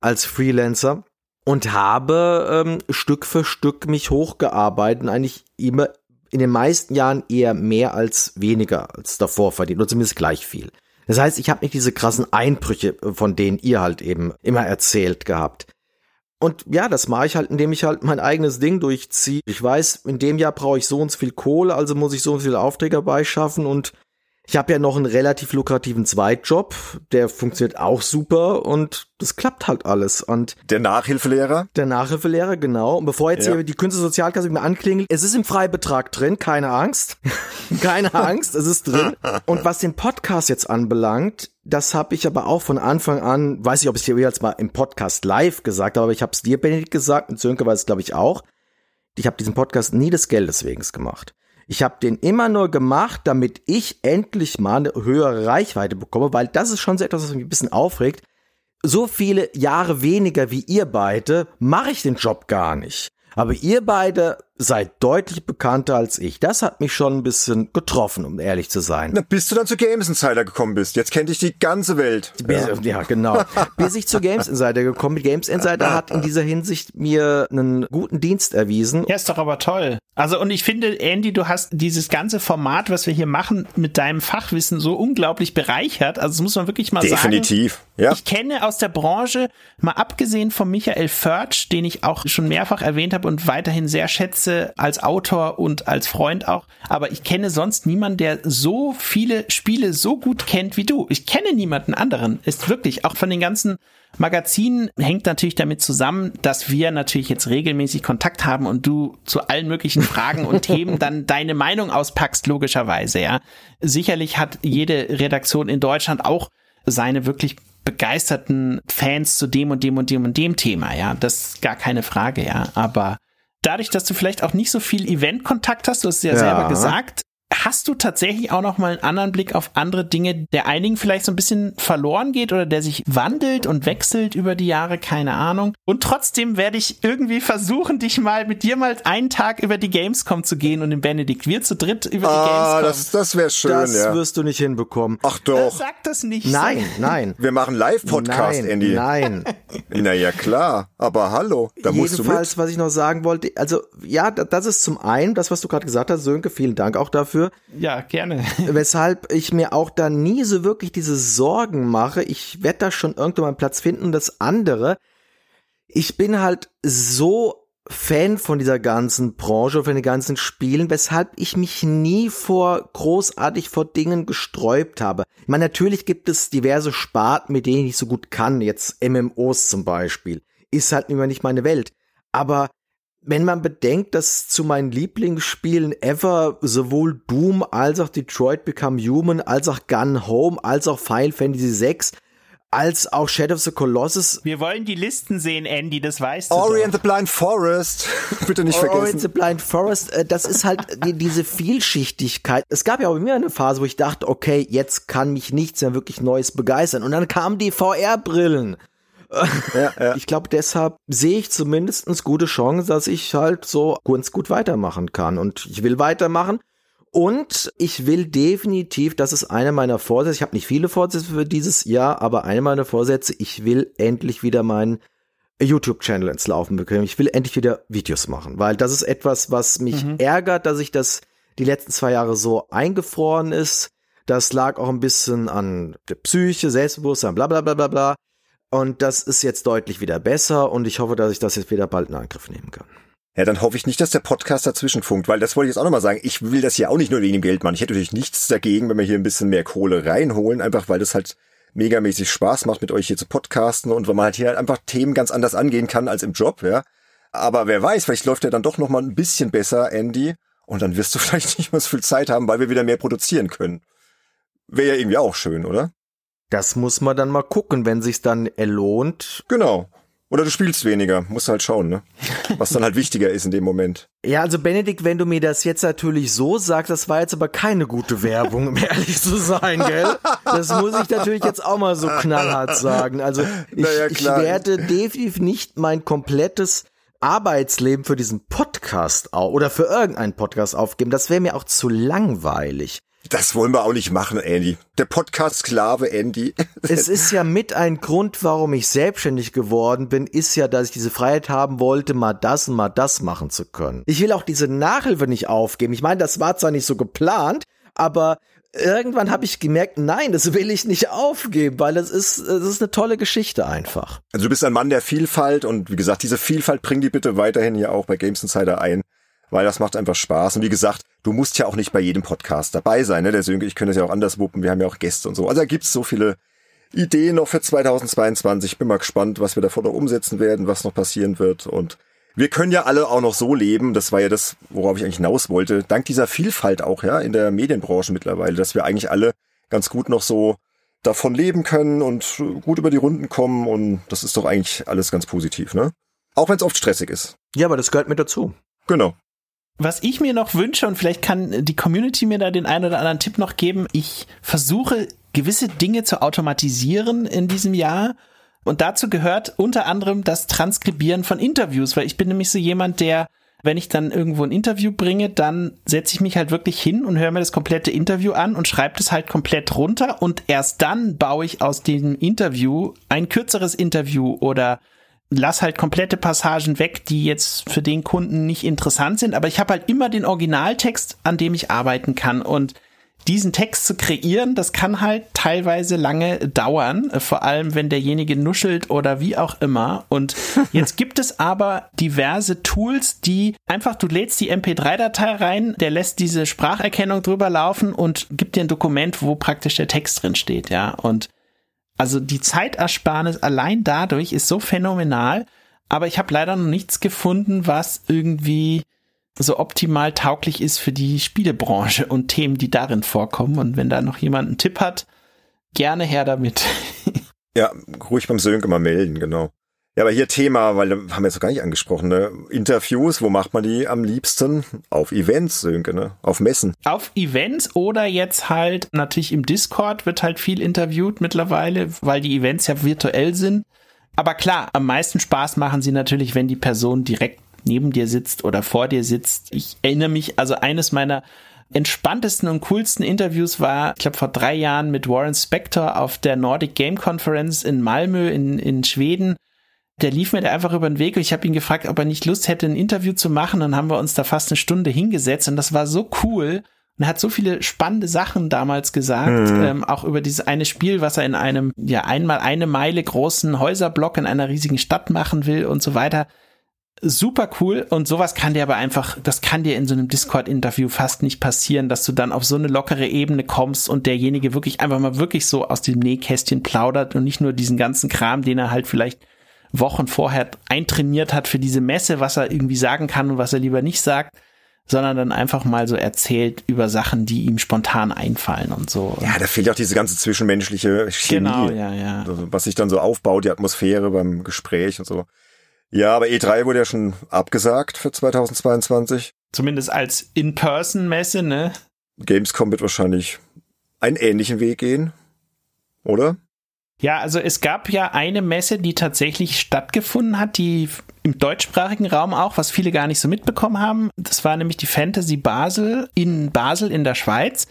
als Freelancer und habe ähm, Stück für Stück mich hochgearbeitet eigentlich immer in den meisten Jahren eher mehr als weniger als davor verdient oder zumindest gleich viel. Das heißt, ich habe nicht diese krassen Einbrüche, von denen ihr halt eben immer erzählt gehabt. Und ja, das mache ich halt, indem ich halt mein eigenes Ding durchziehe. Ich weiß, in dem Jahr brauche ich so und so viel Kohle, also muss ich so und so viele Aufträge beischaffen und ich habe ja noch einen relativ lukrativen Zweitjob, der funktioniert auch super und das klappt halt alles. Und der Nachhilfelehrer? Der Nachhilfelehrer, genau. Und bevor jetzt ja. hier die Künstlersozialkasse mir anklingelt, es ist im Freibetrag drin, keine Angst. keine Angst, es ist drin. Und was den Podcast jetzt anbelangt, das habe ich aber auch von Anfang an, weiß ich, ob ich es dir jetzt mal im Podcast live gesagt habe, aber ich habe es dir, Benedikt, gesagt und Sönke weiß es, glaube ich, auch. Ich habe diesen Podcast nie des Geldes wegen gemacht. Ich habe den immer nur gemacht, damit ich endlich mal eine höhere Reichweite bekomme, weil das ist schon so etwas, was mich ein bisschen aufregt. So viele Jahre weniger wie ihr beide mache ich den Job gar nicht. Aber ihr beide seid deutlich bekannter als ich. Das hat mich schon ein bisschen getroffen, um ehrlich zu sein. Na, bis du dann zu Games Insider gekommen bist. Jetzt kennt dich die ganze Welt. Bis, ja. ja, genau. bis ich zu Games Insider gekommen bin. Games Insider hat in dieser Hinsicht mir einen guten Dienst erwiesen. Ja, ist doch aber toll. Also, und ich finde, Andy, du hast dieses ganze Format, was wir hier machen, mit deinem Fachwissen so unglaublich bereichert. Also, das muss man wirklich mal Definitiv. sagen. Definitiv. Ja. Ich kenne aus der Branche, mal abgesehen von Michael Förtsch, den ich auch schon mehrfach erwähnt habe und weiterhin sehr schätze als Autor und als Freund auch, aber ich kenne sonst niemanden, der so viele Spiele so gut kennt wie du. Ich kenne niemanden anderen. Ist wirklich, auch von den ganzen Magazinen hängt natürlich damit zusammen, dass wir natürlich jetzt regelmäßig Kontakt haben und du zu allen möglichen Fragen und Themen dann deine Meinung auspackst, logischerweise, ja. Sicherlich hat jede Redaktion in Deutschland auch seine wirklich begeisterten Fans zu dem und dem und dem und dem Thema, ja. Das ist gar keine Frage, ja. Aber dadurch, dass du vielleicht auch nicht so viel Event-Kontakt hast, du hast es ja, ja, selber gesagt, hast du tatsächlich auch noch mal einen anderen Blick auf andere Dinge, der einigen vielleicht so ein bisschen verloren geht oder der sich wandelt und wechselt über die Jahre, keine Ahnung. Und trotzdem werde ich irgendwie versuchen, dich mal mit dir mal einen Tag über die Gamescom zu gehen und in Benedikt, wir zu dritt über die ah, Gamescom. Das, das wäre schön, Das ja. wirst du nicht hinbekommen. Ach doch. Sag das nicht. Nein, nein. Wir machen Live-Podcast, nein, Andy. Nein. Naja, klar. Aber hallo, da musst du Jedenfalls, was ich noch sagen wollte, also ja, das ist zum einen das, was du gerade gesagt hast, Sönke, vielen Dank auch dafür. Ja, gerne. Weshalb ich mir auch da nie so wirklich diese Sorgen mache. Ich werde da schon irgendwann einen Platz finden. Das andere, ich bin halt so Fan von dieser ganzen Branche, von den ganzen Spielen, weshalb ich mich nie vor großartig vor Dingen gesträubt habe. Ich meine, natürlich gibt es diverse Sparten, mit denen ich nicht so gut kann. Jetzt MMOs zum Beispiel. Ist halt immer nicht meine Welt. Aber wenn man bedenkt, dass zu meinen Lieblingsspielen ever sowohl Doom als auch Detroit Become Human als auch Gun Home als auch Final Fantasy VI als auch Shadow of the Colossus. Wir wollen die Listen sehen, Andy, das weißt du. Ori and the Blind Forest. Bitte nicht vergessen. Ori and the Blind Forest, äh, das ist halt die, diese Vielschichtigkeit. Es gab ja auch bei mir eine Phase, wo ich dachte, okay, jetzt kann mich nichts mehr wirklich Neues begeistern. Und dann kamen die VR-Brillen. Ja, ja. Ich glaube, deshalb sehe ich zumindest gute Chance, dass ich halt so ganz gut weitermachen kann. Und ich will weitermachen. Und ich will definitiv, das ist einer meiner Vorsätze, ich habe nicht viele Vorsätze für dieses Jahr, aber einer meiner Vorsätze, ich will endlich wieder meinen YouTube-Channel ins Laufen bekommen. Ich will endlich wieder Videos machen, weil das ist etwas, was mich mhm. ärgert, dass ich das die letzten zwei Jahre so eingefroren ist. Das lag auch ein bisschen an der Psyche, Selbstbewusstsein, bla bla bla bla bla. Und das ist jetzt deutlich wieder besser und ich hoffe, dass ich das jetzt wieder bald in Angriff nehmen kann. Ja, dann hoffe ich nicht, dass der Podcast dazwischen funkt, weil das wollte ich jetzt auch nochmal sagen. Ich will das ja auch nicht nur wegen dem Geld machen. Ich hätte natürlich nichts dagegen, wenn wir hier ein bisschen mehr Kohle reinholen, einfach weil das halt megamäßig Spaß macht, mit euch hier zu podcasten und weil man halt hier halt einfach Themen ganz anders angehen kann als im Job, ja. Aber wer weiß, vielleicht läuft ja dann doch nochmal ein bisschen besser, Andy, und dann wirst du vielleicht nicht mehr so viel Zeit haben, weil wir wieder mehr produzieren können. Wäre ja irgendwie auch schön, oder? Das muss man dann mal gucken, wenn sich's dann erlohnt. Genau. Oder du spielst weniger, musst halt schauen, ne? Was dann halt wichtiger ist in dem Moment. Ja, also Benedikt, wenn du mir das jetzt natürlich so sagst, das war jetzt aber keine gute Werbung, um ehrlich zu sein, gell? Das muss ich natürlich jetzt auch mal so knallhart sagen. Also ich, naja, ich werde definitiv nicht mein komplettes Arbeitsleben für diesen Podcast oder für irgendeinen Podcast aufgeben. Das wäre mir auch zu langweilig. Das wollen wir auch nicht machen, Andy. Der Podcast-Sklave Andy. Es ist ja mit ein Grund, warum ich selbstständig geworden bin, ist ja, dass ich diese Freiheit haben wollte, mal das und mal das machen zu können. Ich will auch diese Nachhilfe nicht aufgeben. Ich meine, das war zwar nicht so geplant, aber irgendwann habe ich gemerkt, nein, das will ich nicht aufgeben, weil es ist, es ist eine tolle Geschichte einfach. Also du bist ein Mann der Vielfalt und wie gesagt, diese Vielfalt bring die bitte weiterhin hier auch bei Games Insider ein weil das macht einfach Spaß. Und wie gesagt, du musst ja auch nicht bei jedem Podcast dabei sein. Ne? Der Sönke, ich könnte es ja auch anders wuppen. Wir haben ja auch Gäste und so. Also da gibt's so viele Ideen noch für 2022. Ich bin mal gespannt, was wir davor noch umsetzen werden, was noch passieren wird. Und wir können ja alle auch noch so leben. Das war ja das, worauf ich eigentlich hinaus wollte. Dank dieser Vielfalt auch, ja, in der Medienbranche mittlerweile, dass wir eigentlich alle ganz gut noch so davon leben können und gut über die Runden kommen. Und das ist doch eigentlich alles ganz positiv, ne? Auch wenn es oft stressig ist. Ja, aber das gehört mit dazu. Genau. Was ich mir noch wünsche, und vielleicht kann die Community mir da den einen oder anderen Tipp noch geben, ich versuche gewisse Dinge zu automatisieren in diesem Jahr. Und dazu gehört unter anderem das Transkribieren von Interviews, weil ich bin nämlich so jemand, der, wenn ich dann irgendwo ein Interview bringe, dann setze ich mich halt wirklich hin und höre mir das komplette Interview an und schreibe das halt komplett runter und erst dann baue ich aus dem Interview ein kürzeres Interview oder lass halt komplette Passagen weg, die jetzt für den Kunden nicht interessant sind, aber ich habe halt immer den Originaltext, an dem ich arbeiten kann und diesen Text zu kreieren, das kann halt teilweise lange dauern, vor allem wenn derjenige nuschelt oder wie auch immer. Und jetzt gibt es aber diverse Tools, die einfach, du lädst die MP3-Datei rein, der lässt diese Spracherkennung drüber laufen und gibt dir ein Dokument, wo praktisch der Text drin steht, ja. Und also die Zeitersparnis allein dadurch ist so phänomenal, aber ich habe leider noch nichts gefunden, was irgendwie so optimal tauglich ist für die Spielebranche und Themen, die darin vorkommen. Und wenn da noch jemand einen Tipp hat, gerne her damit. ja, ruhig beim Sönke mal melden, genau. Ja, aber hier Thema, weil haben wir jetzt gar nicht angesprochen, ne? Interviews, wo macht man die am liebsten? Auf Events, Sönke, ne? Auf Messen. Auf Events oder jetzt halt natürlich im Discord wird halt viel interviewt mittlerweile, weil die Events ja virtuell sind. Aber klar, am meisten Spaß machen sie natürlich, wenn die Person direkt neben dir sitzt oder vor dir sitzt. Ich erinnere mich, also eines meiner entspanntesten und coolsten Interviews war, ich glaube, vor drei Jahren mit Warren Spector auf der Nordic Game Conference in Malmö in, in Schweden der lief mir da einfach über den Weg. Ich habe ihn gefragt, ob er nicht Lust hätte, ein Interview zu machen. Dann haben wir uns da fast eine Stunde hingesetzt und das war so cool. Und er hat so viele spannende Sachen damals gesagt, mhm. ähm, auch über dieses eine Spiel, was er in einem, ja, einmal eine Meile großen Häuserblock in einer riesigen Stadt machen will und so weiter. Super cool. Und sowas kann dir aber einfach, das kann dir in so einem Discord-Interview fast nicht passieren, dass du dann auf so eine lockere Ebene kommst und derjenige wirklich einfach mal wirklich so aus dem Nähkästchen plaudert und nicht nur diesen ganzen Kram, den er halt vielleicht Wochen vorher eintrainiert hat für diese Messe, was er irgendwie sagen kann und was er lieber nicht sagt sondern dann einfach mal so erzählt über Sachen, die ihm spontan einfallen und so. Ja, da fehlt ja auch diese ganze zwischenmenschliche Chemie. Genau, ja, ja. Was sich dann so aufbaut, die Atmosphäre beim Gespräch und so. Ja, aber E3 wurde ja schon abgesagt für 2022. Zumindest als In-Person-Messe, ne? Gamescom wird wahrscheinlich einen ähnlichen Weg gehen, oder? Ja, also es gab ja eine Messe, die tatsächlich stattgefunden hat, die im deutschsprachigen Raum auch, was viele gar nicht so mitbekommen haben. Das war nämlich die Fantasy Basel in Basel in der Schweiz.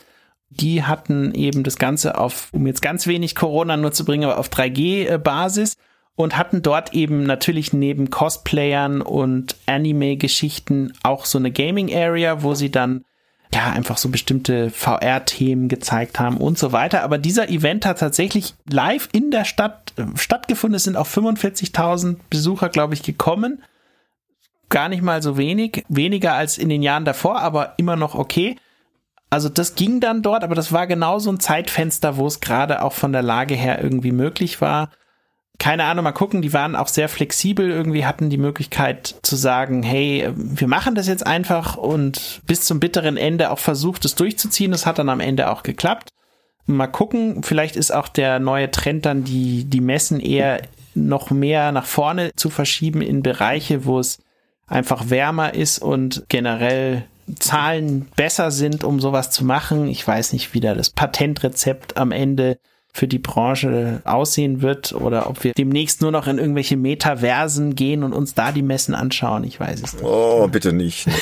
Die hatten eben das Ganze auf, um jetzt ganz wenig Corona nur zu bringen, aber auf 3G-Basis und hatten dort eben natürlich neben Cosplayern und Anime-Geschichten auch so eine Gaming-Area, wo sie dann ja, einfach so bestimmte VR-Themen gezeigt haben und so weiter. Aber dieser Event hat tatsächlich live in der Stadt äh, stattgefunden. Es sind auch 45.000 Besucher, glaube ich, gekommen. Gar nicht mal so wenig, weniger als in den Jahren davor, aber immer noch okay. Also das ging dann dort, aber das war genau so ein Zeitfenster, wo es gerade auch von der Lage her irgendwie möglich war keine Ahnung, mal gucken, die waren auch sehr flexibel, irgendwie hatten die Möglichkeit zu sagen, hey, wir machen das jetzt einfach und bis zum bitteren Ende auch versucht, es durchzuziehen. Das hat dann am Ende auch geklappt. Mal gucken, vielleicht ist auch der neue Trend dann, die, die Messen eher noch mehr nach vorne zu verschieben in Bereiche, wo es einfach wärmer ist und generell Zahlen besser sind, um sowas zu machen. Ich weiß nicht, wie da das Patentrezept am Ende für die Branche aussehen wird oder ob wir demnächst nur noch in irgendwelche Metaversen gehen und uns da die Messen anschauen. Ich weiß es nicht. Oh, bitte nicht. Nee.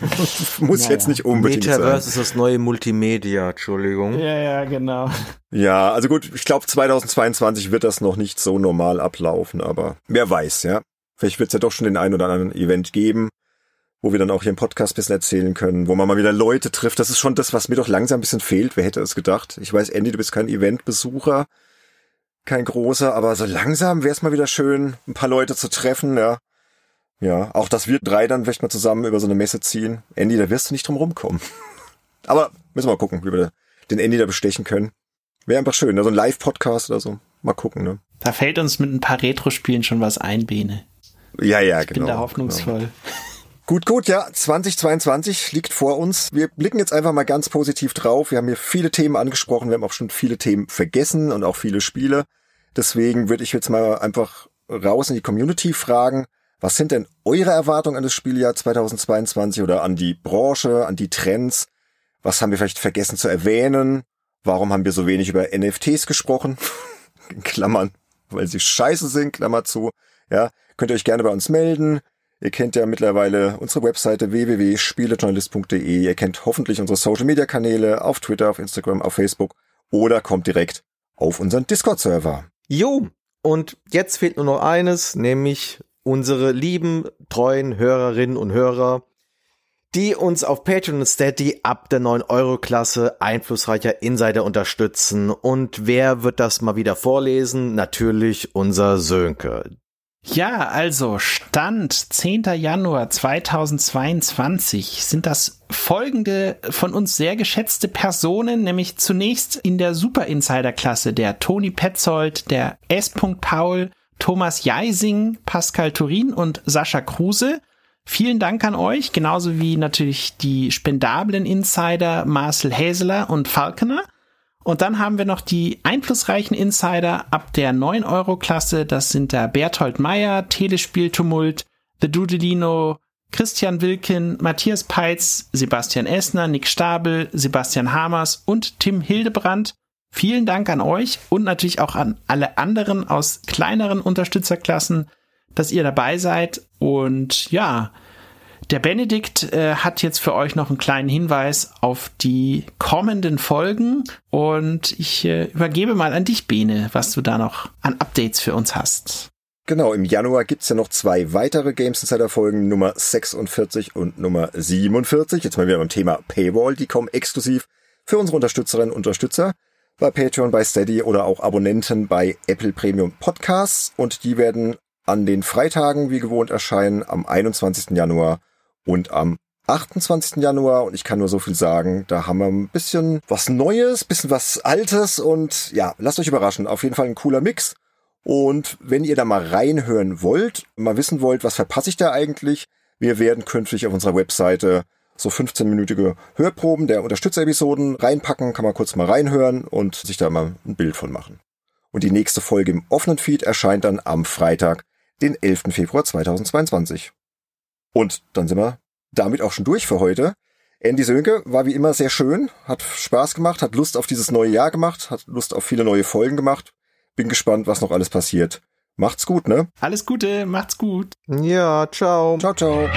Muss naja. jetzt nicht unbedingt Metaverse sein. ist das neue Multimedia, Entschuldigung. Ja, ja, genau. Ja, also gut, ich glaube 2022 wird das noch nicht so normal ablaufen, aber wer weiß, ja. Vielleicht wird es ja doch schon den einen oder anderen Event geben wo wir dann auch hier im Podcast ein bisschen erzählen können, wo man mal wieder Leute trifft. Das ist schon das, was mir doch langsam ein bisschen fehlt. Wer hätte es gedacht? Ich weiß, Andy, du bist kein Eventbesucher, kein großer, aber so langsam wäre es mal wieder schön, ein paar Leute zu treffen, ja. Ja, auch dass wir drei dann vielleicht mal zusammen über so eine Messe ziehen. Andy, da wirst du nicht drum rumkommen. aber müssen wir mal gucken, wie wir den Andy da bestechen können. Wäre einfach schön, ne? so ein Live-Podcast oder so. Mal gucken, ne? Da fällt uns mit ein paar Retro-Spielen schon was ein, Bene. Ja, ja, ich genau. bin da hoffnungsvoll. Genau. Gut, gut, ja, 2022 liegt vor uns. Wir blicken jetzt einfach mal ganz positiv drauf. Wir haben hier viele Themen angesprochen, wir haben auch schon viele Themen vergessen und auch viele Spiele. Deswegen würde ich jetzt mal einfach raus in die Community fragen, was sind denn eure Erwartungen an das Spieljahr 2022 oder an die Branche, an die Trends? Was haben wir vielleicht vergessen zu erwähnen? Warum haben wir so wenig über NFTs gesprochen? in Klammern, weil sie scheiße sind, Klammer zu. Ja, könnt ihr euch gerne bei uns melden. Ihr kennt ja mittlerweile unsere Webseite www.spielejournalist.de. Ihr kennt hoffentlich unsere Social Media Kanäle auf Twitter, auf Instagram, auf Facebook oder kommt direkt auf unseren Discord-Server. Jo, und jetzt fehlt nur noch eines, nämlich unsere lieben, treuen Hörerinnen und Hörer, die uns auf Patreon und Steady ab der 9-Euro-Klasse einflussreicher Insider unterstützen. Und wer wird das mal wieder vorlesen? Natürlich unser Sönke. Ja, also Stand 10. Januar 2022 sind das folgende von uns sehr geschätzte Personen, nämlich zunächst in der Super Insider Klasse der Toni Petzold, der S. Paul, Thomas Jeising, Pascal Turin und Sascha Kruse. Vielen Dank an euch, genauso wie natürlich die spendablen Insider Marcel Häseler und Falkener. Und dann haben wir noch die einflussreichen Insider ab der 9-Euro-Klasse. Das sind der Berthold Meyer, Telespieltumult, The Dudelino, Christian Wilken, Matthias Peitz, Sebastian Essner, Nick Stabel, Sebastian Hamers und Tim Hildebrand. Vielen Dank an euch und natürlich auch an alle anderen aus kleineren Unterstützerklassen, dass ihr dabei seid. Und ja, der Benedikt äh, hat jetzt für euch noch einen kleinen Hinweis auf die kommenden Folgen und ich äh, übergebe mal an dich, Bene, was du da noch an Updates für uns hast. Genau, im Januar gibt's ja noch zwei weitere Games Insider Folgen, Nummer 46 und Nummer 47. Jetzt mal wieder beim Thema Paywall, die kommen exklusiv für unsere Unterstützerinnen und Unterstützer bei Patreon, bei Steady oder auch Abonnenten bei Apple Premium Podcasts und die werden an den Freitagen wie gewohnt erscheinen am 21. Januar und am 28. Januar und ich kann nur so viel sagen, da haben wir ein bisschen was Neues, bisschen was Altes und ja, lasst euch überraschen. Auf jeden Fall ein cooler Mix Und wenn ihr da mal reinhören wollt, mal wissen wollt, was verpasse ich da eigentlich, wir werden künftig auf unserer Webseite so 15-minütige Hörproben der Unterstützerepisoden reinpacken, kann man kurz mal reinhören und sich da mal ein Bild von machen. Und die nächste Folge im offenen Feed erscheint dann am Freitag, den 11. Februar 2022. Und dann sind wir damit auch schon durch für heute. Andy Sönke war wie immer sehr schön, hat Spaß gemacht, hat Lust auf dieses neue Jahr gemacht, hat Lust auf viele neue Folgen gemacht. Bin gespannt, was noch alles passiert. Macht's gut, ne? Alles Gute, macht's gut. Ja, ciao. Ciao, ciao.